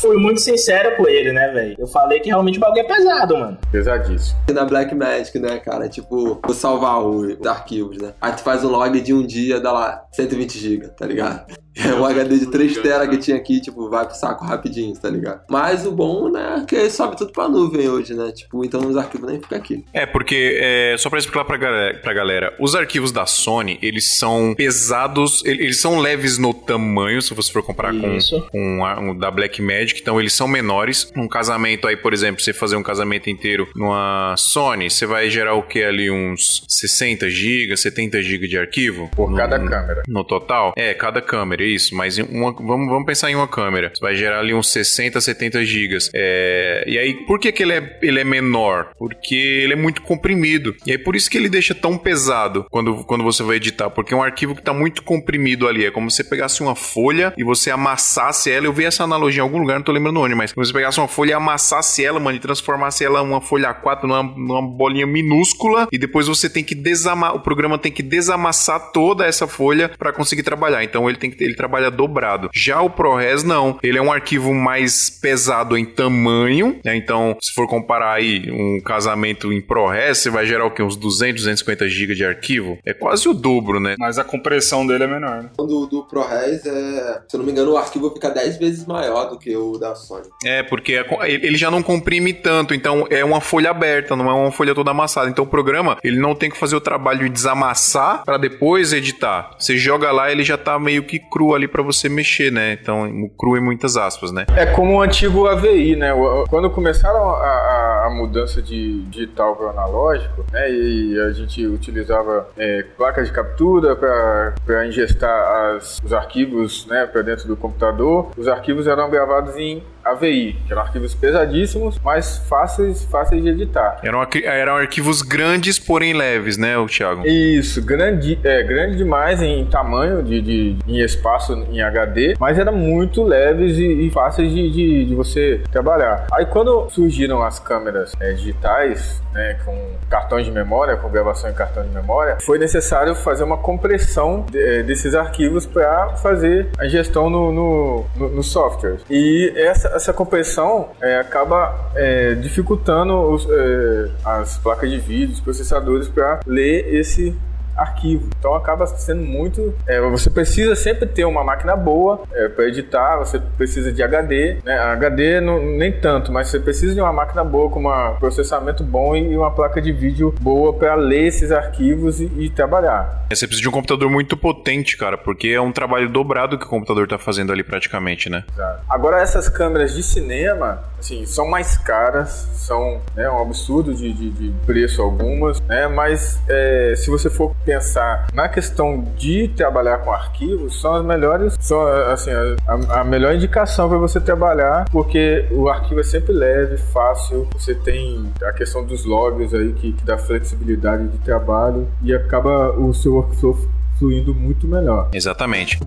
Speaker 2: fui muito sincero com ele, né, velho? Eu falei que realmente o bagulho é pesado, mano.
Speaker 3: Pesadíssimo.
Speaker 5: E na Blackmagic, né, cara? Tipo, vou salvar os arquivos, né? Aí tu faz um log de um dia, dá lá 120 GB, tá ligado? É um HD de 3 TB que tinha aqui, tipo, vai pro saco rapidinho, tá ligado? Mas o bom, né, é que sobe tudo pra nuvem hoje, né? Tipo, então os arquivos nem ficam aqui.
Speaker 1: É, porque, é, só pra explicar pra galera, pra galera, os arquivos da Sony, eles são pesados, ele- eles são leves no tamanho, se você for comparar com,
Speaker 2: Isso.
Speaker 1: com a- um da Blackmagic, então eles são menores. Um casamento aí, por exemplo, você fazer um casamento inteiro numa Sony, você vai gerar o que ali? Uns 60 GB, 70 GB de arquivo?
Speaker 3: Por
Speaker 1: No-
Speaker 3: cada câmera.
Speaker 1: No total? É, cada câmera, isso. Mas uma- vamos, vamos pensar em uma câmera. Você vai gerar ali uns 60, 70 gigas. É, e aí, por que, que ele, é, ele é menor? Porque ele é muito comprimido. E aí, por isso que ele deixa tão pesado quando, quando você vai editar. Porque é um arquivo que tá muito comprimido ali. É como se você pegasse uma folha e você amassasse ela. Eu vi essa analogia em algum lugar, não tô lembrando onde, mas você pegasse uma folha e amassasse ela, mano, e transformasse ela uma folha A4 numa, numa bolinha minúscula. E depois você tem que desamassar. O programa tem que desamassar toda essa folha para conseguir trabalhar. Então ele tem que ele trabalha dobrado. Já o ProRes não, ele é um arquivo mais pesado em tamanho, né? Então, se for comparar aí um casamento em ProRes, você vai gerar o quê? Uns 200, 250 GB de arquivo? É quase o dobro, né?
Speaker 4: Mas a compressão dele é menor, né?
Speaker 5: Do, do ProRes, é, se eu não me engano, o arquivo fica 10 vezes maior do que o da Sony.
Speaker 1: É, porque ele já não comprime tanto, então é uma folha aberta, não é uma folha toda amassada. Então o programa, ele não tem que fazer o trabalho de desamassar para depois editar. Você joga lá, ele já tá meio que cru ali para você mexer, né? Então, cru em muitas aspas, né?
Speaker 3: É como o antigo AVI, né? Quando começaram a, a- a a mudança de digital para analógico, né? E a gente utilizava é, placas de captura para ingestar as, os arquivos, né, para dentro do computador. Os arquivos eram gravados em AVI, que eram arquivos pesadíssimos, mas fáceis, fáceis de editar.
Speaker 1: Eram, eram arquivos grandes, porém leves, né, Thiago?
Speaker 3: Isso, grande, é, grande demais em tamanho, de, de- em espaço em HD, mas eram muito leves e, e fáceis de, de- de você trabalhar. Aí quando surgiram as câmeras é, digitais, né, com cartões de memória, com gravação em cartão de memória, foi necessário fazer uma compressão de- é, desses arquivos para fazer a gestão no, no, no, no software. E essa, essa compressão é, acaba é, dificultando os, é, as placas de vídeo, os processadores para ler esse arquivo. Então acaba sendo muito. é, você precisa sempre ter uma máquina boa para editar, você precisa de HD. Né? HD não, nem tanto, mas você precisa de uma máquina boa com um processamento bom e uma placa de vídeo boa para ler esses arquivos e, e trabalhar.
Speaker 1: Você precisa de um computador muito potente, cara, porque é um trabalho dobrado que o computador tá fazendo ali praticamente, né?
Speaker 3: Agora essas câmeras de cinema, assim, são mais caras, são né, um absurdo de, de, de preço algumas, né? Mas é, se você for pensar na questão de trabalhar com arquivos, são as melhores, são assim a, a melhor indicação para você trabalhar, porque o arquivo é sempre leve, fácil. Você tem a questão dos logs aí que, que dá flexibilidade de trabalho e acaba o seu workflow fluindo muito melhor.
Speaker 1: Exatamente.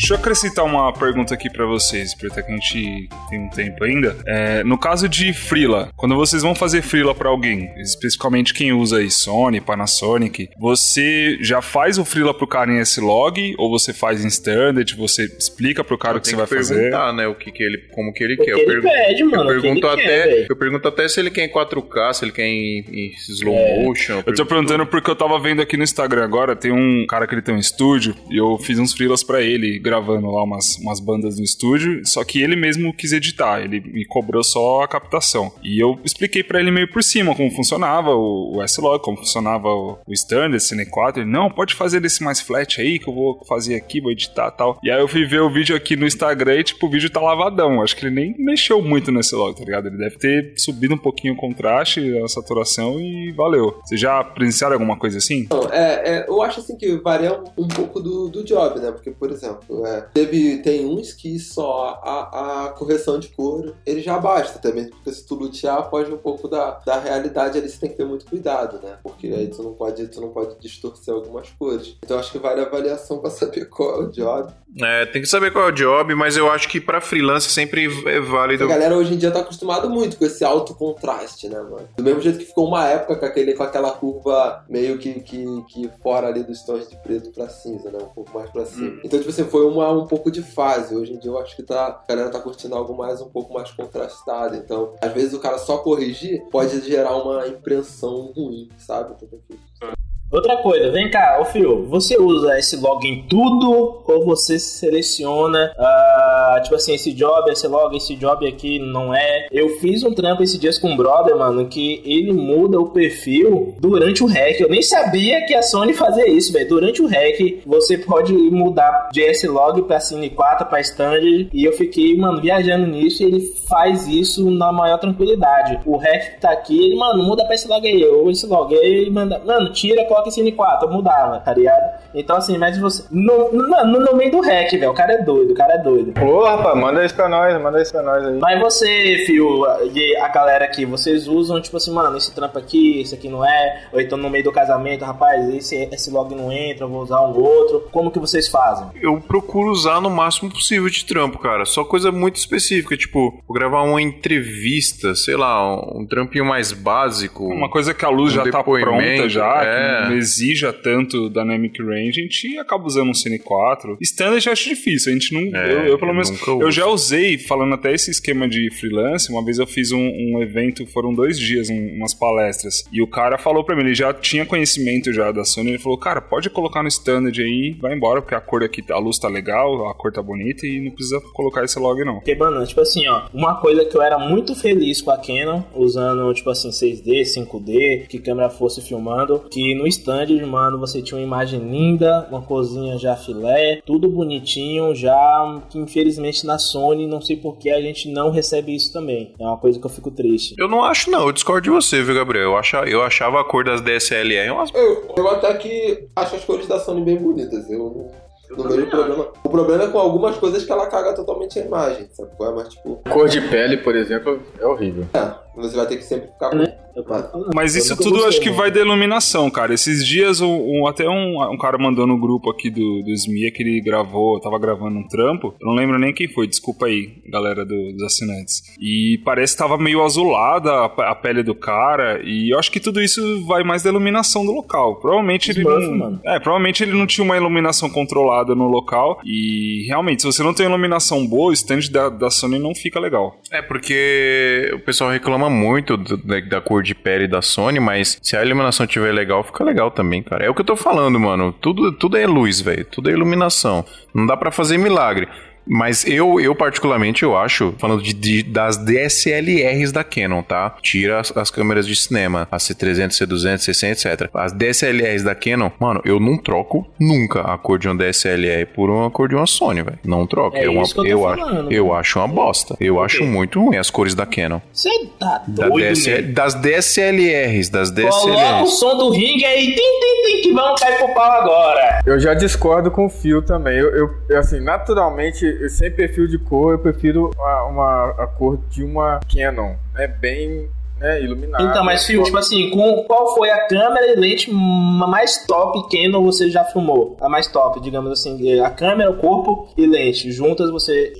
Speaker 4: Deixa eu acrescentar uma pergunta aqui pra vocês, porque que a gente tem um tempo ainda. É, no caso de Freela, quando vocês vão fazer Freela pra alguém, especificamente quem usa aí Sony, Panasonic, você já faz o Freela pro cara em S-Log ou você faz em Standard, você explica pro cara o que você vai fazer?
Speaker 1: perguntar, né, o que, que ele, como que ele
Speaker 2: O
Speaker 1: quer.
Speaker 2: que
Speaker 1: Eu
Speaker 2: ele
Speaker 1: pergunto-
Speaker 2: pede, mano.
Speaker 1: Eu
Speaker 2: que
Speaker 1: pergunto,
Speaker 2: quer,
Speaker 1: até,
Speaker 2: velho.
Speaker 1: eu pergunto até se ele quer em 4K, se ele quer em, em slow
Speaker 2: É.
Speaker 1: motion.
Speaker 4: Eu tô perguntando porque eu tava vendo aqui no Instagram agora, tem um cara que ele tem um estúdio e eu fiz uns freelas pra ele, gravando lá umas, umas bandas no estúdio, só que ele mesmo quis editar, ele me cobrou só a captação. E eu expliquei pra ele meio por cima como funcionava o, o S-Log, como funcionava o, o Standard, Cine 4. Ele, não, pode fazer desse mais flat aí que eu vou fazer aqui, vou editar tal. E aí eu fui ver o vídeo aqui no Instagram e, tipo, o vídeo tá lavadão. Acho que ele nem mexeu muito nesse log, tá ligado? Ele deve ter subido um pouquinho o contraste, a saturação e valeu. Vocês já presenciaram alguma coisa assim?
Speaker 5: É, é, eu acho assim que varia um, um pouco do, do job, né? Porque, por exemplo, é, teve, tem uns que só a, a correção de cor ele já basta também, porque se tu lutear, foge um pouco da, da realidade ali, você tem que ter muito cuidado, né? Porque aí tu não pode, tu não pode distorcer algumas cores. Então acho que vale a avaliação pra saber [LAUGHS] qual é o job.
Speaker 1: É, tem que saber qual é o job, mas eu acho que pra freelance sempre é válido.
Speaker 5: A galera hoje em dia tá acostumada muito com esse alto contraste, né, mano? Do mesmo jeito que ficou uma época com, aquele, com aquela curva meio que, que, que fora ali dos tons de preto pra cinza, né? Um pouco mais pra cima. Então, tipo assim, foi uma, um pouco de fase. Hoje em dia eu acho que tá, a galera tá curtindo algo mais um pouco mais contrastado. Então, às vezes o cara só corrigir pode gerar uma impressão ruim, sabe? Então, tem que-
Speaker 2: Outra coisa, vem cá, ô Fio, você usa esse log em tudo ou você seleciona, ah, tipo assim, esse job, esse log, esse job aqui não é? Eu fiz um trampo esses dias com um brother, mano, que ele muda o perfil durante o hack. Eu nem sabia que a Sony fazia isso, velho. Durante o hack, você pode mudar de S-Log pra Cine 4, pra Standard, e eu fiquei, mano, viajando nisso e ele faz isso na maior tranquilidade. O hack tá aqui, ele, mano, muda pra S-Log aí, ou S-Log, aí ele manda, mano, tira, em Cine 4, eu mudava, tá ligado? Então, assim, mas você. No, no, no meio do hack, velho, o cara é doido, o cara é doido.
Speaker 3: Ô, rapaz, manda isso pra nós, manda isso pra nós aí.
Speaker 2: Mas você, Fio, e a galera aqui, vocês usam, tipo assim, mano, esse trampo aqui, esse aqui não é, ou então no meio do casamento, rapaz, esse, esse log não entra, eu vou usar um outro. Como que vocês fazem?
Speaker 1: Eu procuro usar no máximo possível de trampo, cara. Só coisa muito específica, tipo, vou gravar uma entrevista, sei lá, um trampinho mais básico.
Speaker 4: Uma coisa que a luz
Speaker 1: Um
Speaker 4: já tá pronta já,
Speaker 1: é.
Speaker 4: Que não exija tanto Dynamic Range, a gente acaba usando um Cine 4. Standard eu acho difícil, a gente não...
Speaker 1: É,
Speaker 4: eu, eu, pelo
Speaker 1: eu
Speaker 4: menos, eu
Speaker 1: uso.
Speaker 4: já usei, falando até esse esquema de freelance, uma vez eu fiz um, um evento, foram dois dias, um- umas palestras, e o cara falou pra mim, ele já tinha conhecimento já da Sony, ele falou, cara, pode colocar no Standard aí, vai embora, porque a cor aqui, a luz tá legal, a cor tá bonita, e não precisa colocar esse log não.
Speaker 2: Porque, mano, tipo assim, ó, uma coisa que eu era muito feliz com a Canon, usando, tipo assim, 6D, 5D, que câmera fosse filmando, que no stand, mano, você tinha uma imagem linda, uma cozinha já filé, tudo bonitinho, já que infelizmente na Sony, não sei por que a gente não recebe isso também. É uma coisa que eu fico triste.
Speaker 1: Eu não acho, não. Eu discordo de você, viu, Gabriel? Eu achava, eu achava a cor das DSLR umas...
Speaker 5: Eu, eu até que acho as cores da Sony bem bonitas. Eu não, vejo problema. O problema é com algumas coisas que ela caga totalmente a imagem, sabe? é? Mas, tipo,
Speaker 3: Cor de pele, por exemplo, é horrível.
Speaker 5: é, você vai ter que sempre ficar com.
Speaker 2: Falando.
Speaker 4: Mas isso tudo
Speaker 2: gostei,
Speaker 4: acho que
Speaker 2: né?
Speaker 4: vai da iluminação, cara. Esses dias, um, um- até um, um cara mandou no grupo aqui do, do SMIA que ele gravou, tava gravando um trampo. Eu não lembro nem quem foi, desculpa aí, galera do- dos assinantes. E parece que tava meio azulada a, a pele do cara. E eu acho que tudo isso vai mais da iluminação do local. Provavelmente ele não.
Speaker 2: mano.
Speaker 4: É, provavelmente ele não tinha uma iluminação controlada no local. E realmente, se você não tem iluminação boa, o stand da, da Sony não fica legal.
Speaker 1: É porque o pessoal reclama muito da, da cor de pele da Sony, mas se a iluminação tiver legal, fica legal também, cara. É o que eu tô falando, mano. Tudo, tudo é luz, velho. Tudo é iluminação. Não dá pra fazer milagre. Mas eu, eu particularmente, eu acho, falando de, de- das DSLRs da Canon, tá? Tira as, as câmeras de cinema, a C300, C200, C100, etc. As DSLRs da Canon, mano, eu não troco nunca a cor de uma DSLR por uma cor de uma Sony, velho. Não troco.
Speaker 2: É
Speaker 1: uma,
Speaker 2: isso que eu tô
Speaker 1: eu
Speaker 2: falando,
Speaker 1: acho,
Speaker 2: mano.
Speaker 1: eu acho uma bosta. Eu acho muito ruim as cores da Canon.
Speaker 2: Você tá
Speaker 1: Da
Speaker 2: doido,
Speaker 1: DSL,
Speaker 2: né?
Speaker 1: das DSLRs, das
Speaker 2: Coloca o
Speaker 1: DSLRs.
Speaker 2: som do ringue aí, tim, tim, tim, que vamos cair pro pau agora.
Speaker 3: Eu já discordo com o fio também. Eu, eu- eu, assim, naturalmente, sem perfil de cor, eu prefiro uma, uma- a cor de uma Canon. É bem né, iluminada.
Speaker 2: Então, mas Phil, tipo assim, com, qual foi a câmera e lente ma- mais top Canon você já filmou? A mais top, digamos assim, a câmera, o corpo e lente, juntas você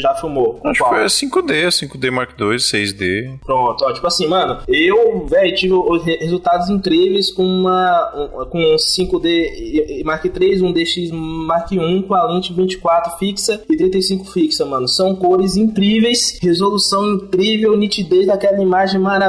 Speaker 2: já filmou. Com
Speaker 1: Acho que
Speaker 2: qual?
Speaker 1: foi a 5D, 5D Mark II, 6D.
Speaker 2: Pronto, ó, tipo assim, mano, eu, velho, tive os re- resultados incríveis com uma um- com um 5D e- e Mark III, um DX Mark I com a lente 24 fixa e 35 fixa, mano. São cores incríveis, resolução incrível, nitidez daquela imagem maravilhosa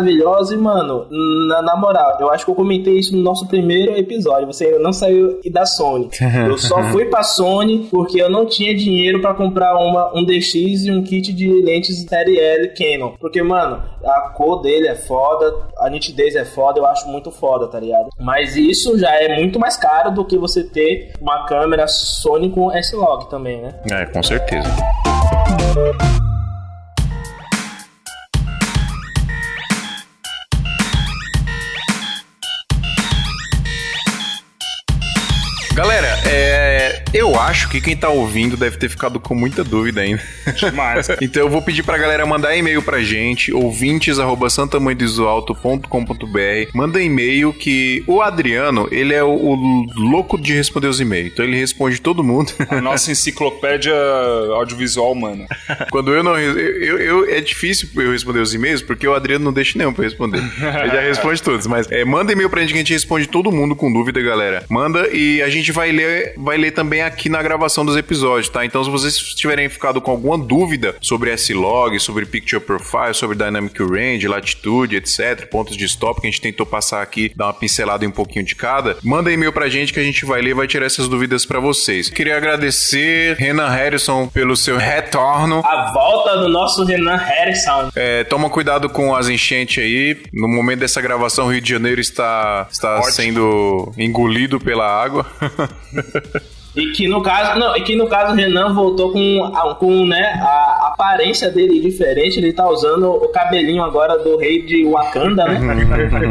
Speaker 2: e, mano, na, na moral, eu acho que eu comentei isso no nosso primeiro episódio, você ainda não saiu da Sony. Eu só [LAUGHS] fui pra Sony porque eu não tinha dinheiro pra comprar uma, um DX e um kit de lentes série L Canon. Porque, mano, a cor dele é foda, a nitidez é foda, eu acho muito foda, tá ligado? Mas isso já é muito mais caro do que você ter uma câmera Sony com S-Log também, né?
Speaker 1: É, com certeza. Galera, é, eu acho que quem tá ouvindo deve ter ficado com muita dúvida ainda.
Speaker 4: Demais. [LAUGHS]
Speaker 1: Então eu vou pedir pra galera mandar e-mail pra gente, ouvintes@santamanhodesalto.com.br. Manda e-mail que o Adriano, ele é o, o louco de responder os e-mails. Então ele responde todo mundo.
Speaker 4: A nossa enciclopédia audiovisual, mano. [LAUGHS]
Speaker 1: Quando eu não. Eu, eu- eu- é difícil eu responder os e-mails, porque o Adriano não deixa nenhum pra eu responder. Ele já responde todos. Mas é, manda e-mail pra gente que a gente responde todo mundo com dúvida, galera. Manda e a gente vai ler, vai ler também aqui na gravação dos episódios, tá? Então, se vocês tiverem ficado com alguma dúvida sobre S-Log, sobre Picture Profile, sobre Dynamic Range, latitude, etc., pontos de stop que a gente tentou passar aqui, dar uma pincelada em um pouquinho de cada, manda e-mail pra gente que a gente vai ler e vai tirar essas dúvidas pra vocês. Queria agradecer Renan Harrison pelo seu retorno.
Speaker 2: A volta do nosso Renan Harrison.
Speaker 1: É, toma cuidado com as enchentes aí. No momento dessa gravação, o Rio de Janeiro está, está sendo engolido pela água. [LAUGHS]
Speaker 2: E que no caso, não, e que no caso o Renan voltou com, a- com né, a aparência dele diferente, ele tá usando o cabelinho agora do rei de Wakanda, né?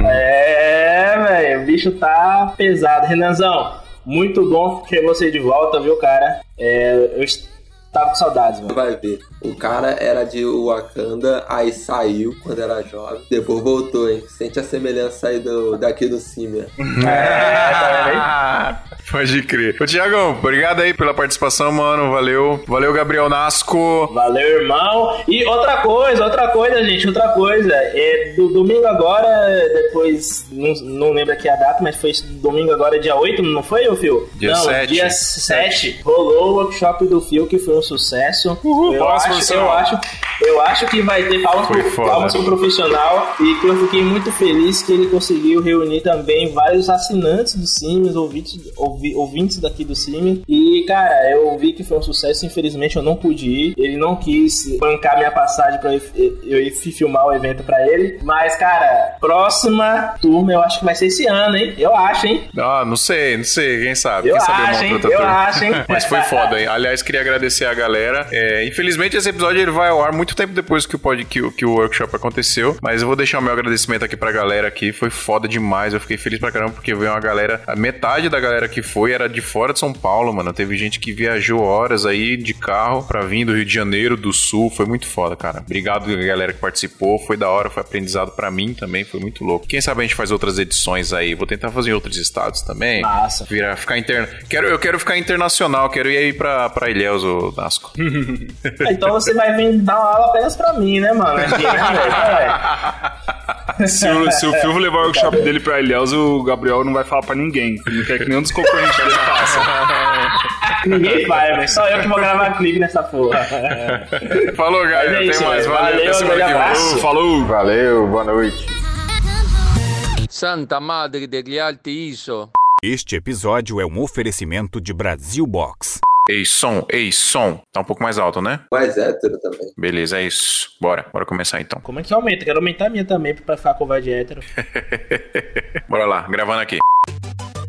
Speaker 2: é, velho, o bicho tá pesado. Renanzão, muito bom ter você de volta, viu, cara? É, eu estava com saudades, mano.
Speaker 5: Vai ver. O cara era de Wakanda, aí saiu quando era jovem, depois voltou, hein? Sente a semelhança aí do, daqui do Simia. [LAUGHS]
Speaker 1: Pode crer. Ô, Tiagão, obrigado aí pela participação, mano. Valeu. Valeu, Gabriel Nasco.
Speaker 2: Valeu, irmão. E outra coisa, outra coisa, gente, outra coisa. É, do domingo agora, depois, não, não lembro aqui a data, mas foi domingo agora, dia 8, não foi, ô Fio?
Speaker 1: Dia
Speaker 2: não,
Speaker 1: 7.
Speaker 2: dia 7. Rolou o workshop do Fio, que foi um sucesso.
Speaker 4: Uhul,
Speaker 2: eu, acho, eu, acho, eu acho que vai ter palmas, pro,
Speaker 1: foda.
Speaker 2: palmas pro profissional e que eu fiquei muito feliz que ele conseguiu reunir também vários assinantes do Sims, ouvintes, ouvintes ouvi, ouvintes daqui do Cime. E, cara, eu vi que foi um sucesso. Infelizmente, eu não pude ir. Ele não quis bancar minha passagem pra eu ir, eu ir filmar o evento pra ele. Mas, cara, próxima turma eu acho que vai ser esse ano, hein? Eu acho, hein?
Speaker 1: Ah, não sei, não sei, quem sabe?
Speaker 2: Eu
Speaker 1: quem sabe
Speaker 2: acho, hein? Eu
Speaker 1: turma.
Speaker 2: acho, hein? [LAUGHS]
Speaker 1: Mas foi foda, hein? Aliás, queria agradecer a galera. É, infelizmente, esse episódio ele vai ao ar muito tempo depois que o, pod, que, que o workshop aconteceu. Mas eu vou deixar o meu agradecimento aqui pra galera aqui. Foi foda demais. Eu fiquei feliz pra caramba porque veio uma galera. A metade da galera que foi era de fora de São Paulo, mano. Teve gente que viajou horas aí de carro pra vir do Rio de Janeiro, do Sul. Foi muito foda, cara. Obrigado, galera que participou. Foi da hora, foi aprendizado pra mim também. Foi muito louco. Quem sabe a gente faz outras edições aí. Vou tentar fazer em outros estados também.
Speaker 2: Massa.
Speaker 1: Virar, ficar interno. Quero, eu quero ficar internacional, quero ir aí pra, pra Ilhéus, ô Dasco. [LAUGHS]
Speaker 2: Então você vai vir dar uma aula apenas pra mim, né, mano? Aqui, né, velho?
Speaker 4: Se o, se o Phil levar o workshop dele pra Ilhéus, o Gabriel não vai falar pra ninguém. Ele não quer que nenhum dos dele [LAUGHS] faça.
Speaker 2: Ninguém vai, velho. Só eu que vou gravar clipe nessa porra.
Speaker 1: Falou, galera.
Speaker 2: É
Speaker 1: Até
Speaker 2: isso,
Speaker 1: mais.
Speaker 2: velho.
Speaker 1: Valeu.
Speaker 2: Valeu,
Speaker 1: Até semana que vem.
Speaker 4: Falou!
Speaker 3: Valeu, boa noite.
Speaker 8: Santa Madre degli Alti Iso.
Speaker 10: Este episódio é um oferecimento de Brasil Box.
Speaker 1: Ei, som, ei, som. Tá um pouco mais alto, né?
Speaker 5: Mais hétero também.
Speaker 1: Beleza, é isso. Bora, bora começar então.
Speaker 2: Como é que aumenta? Quero aumentar a minha também pra ficar com de hétero. [LAUGHS]
Speaker 1: Bora lá, gravando aqui.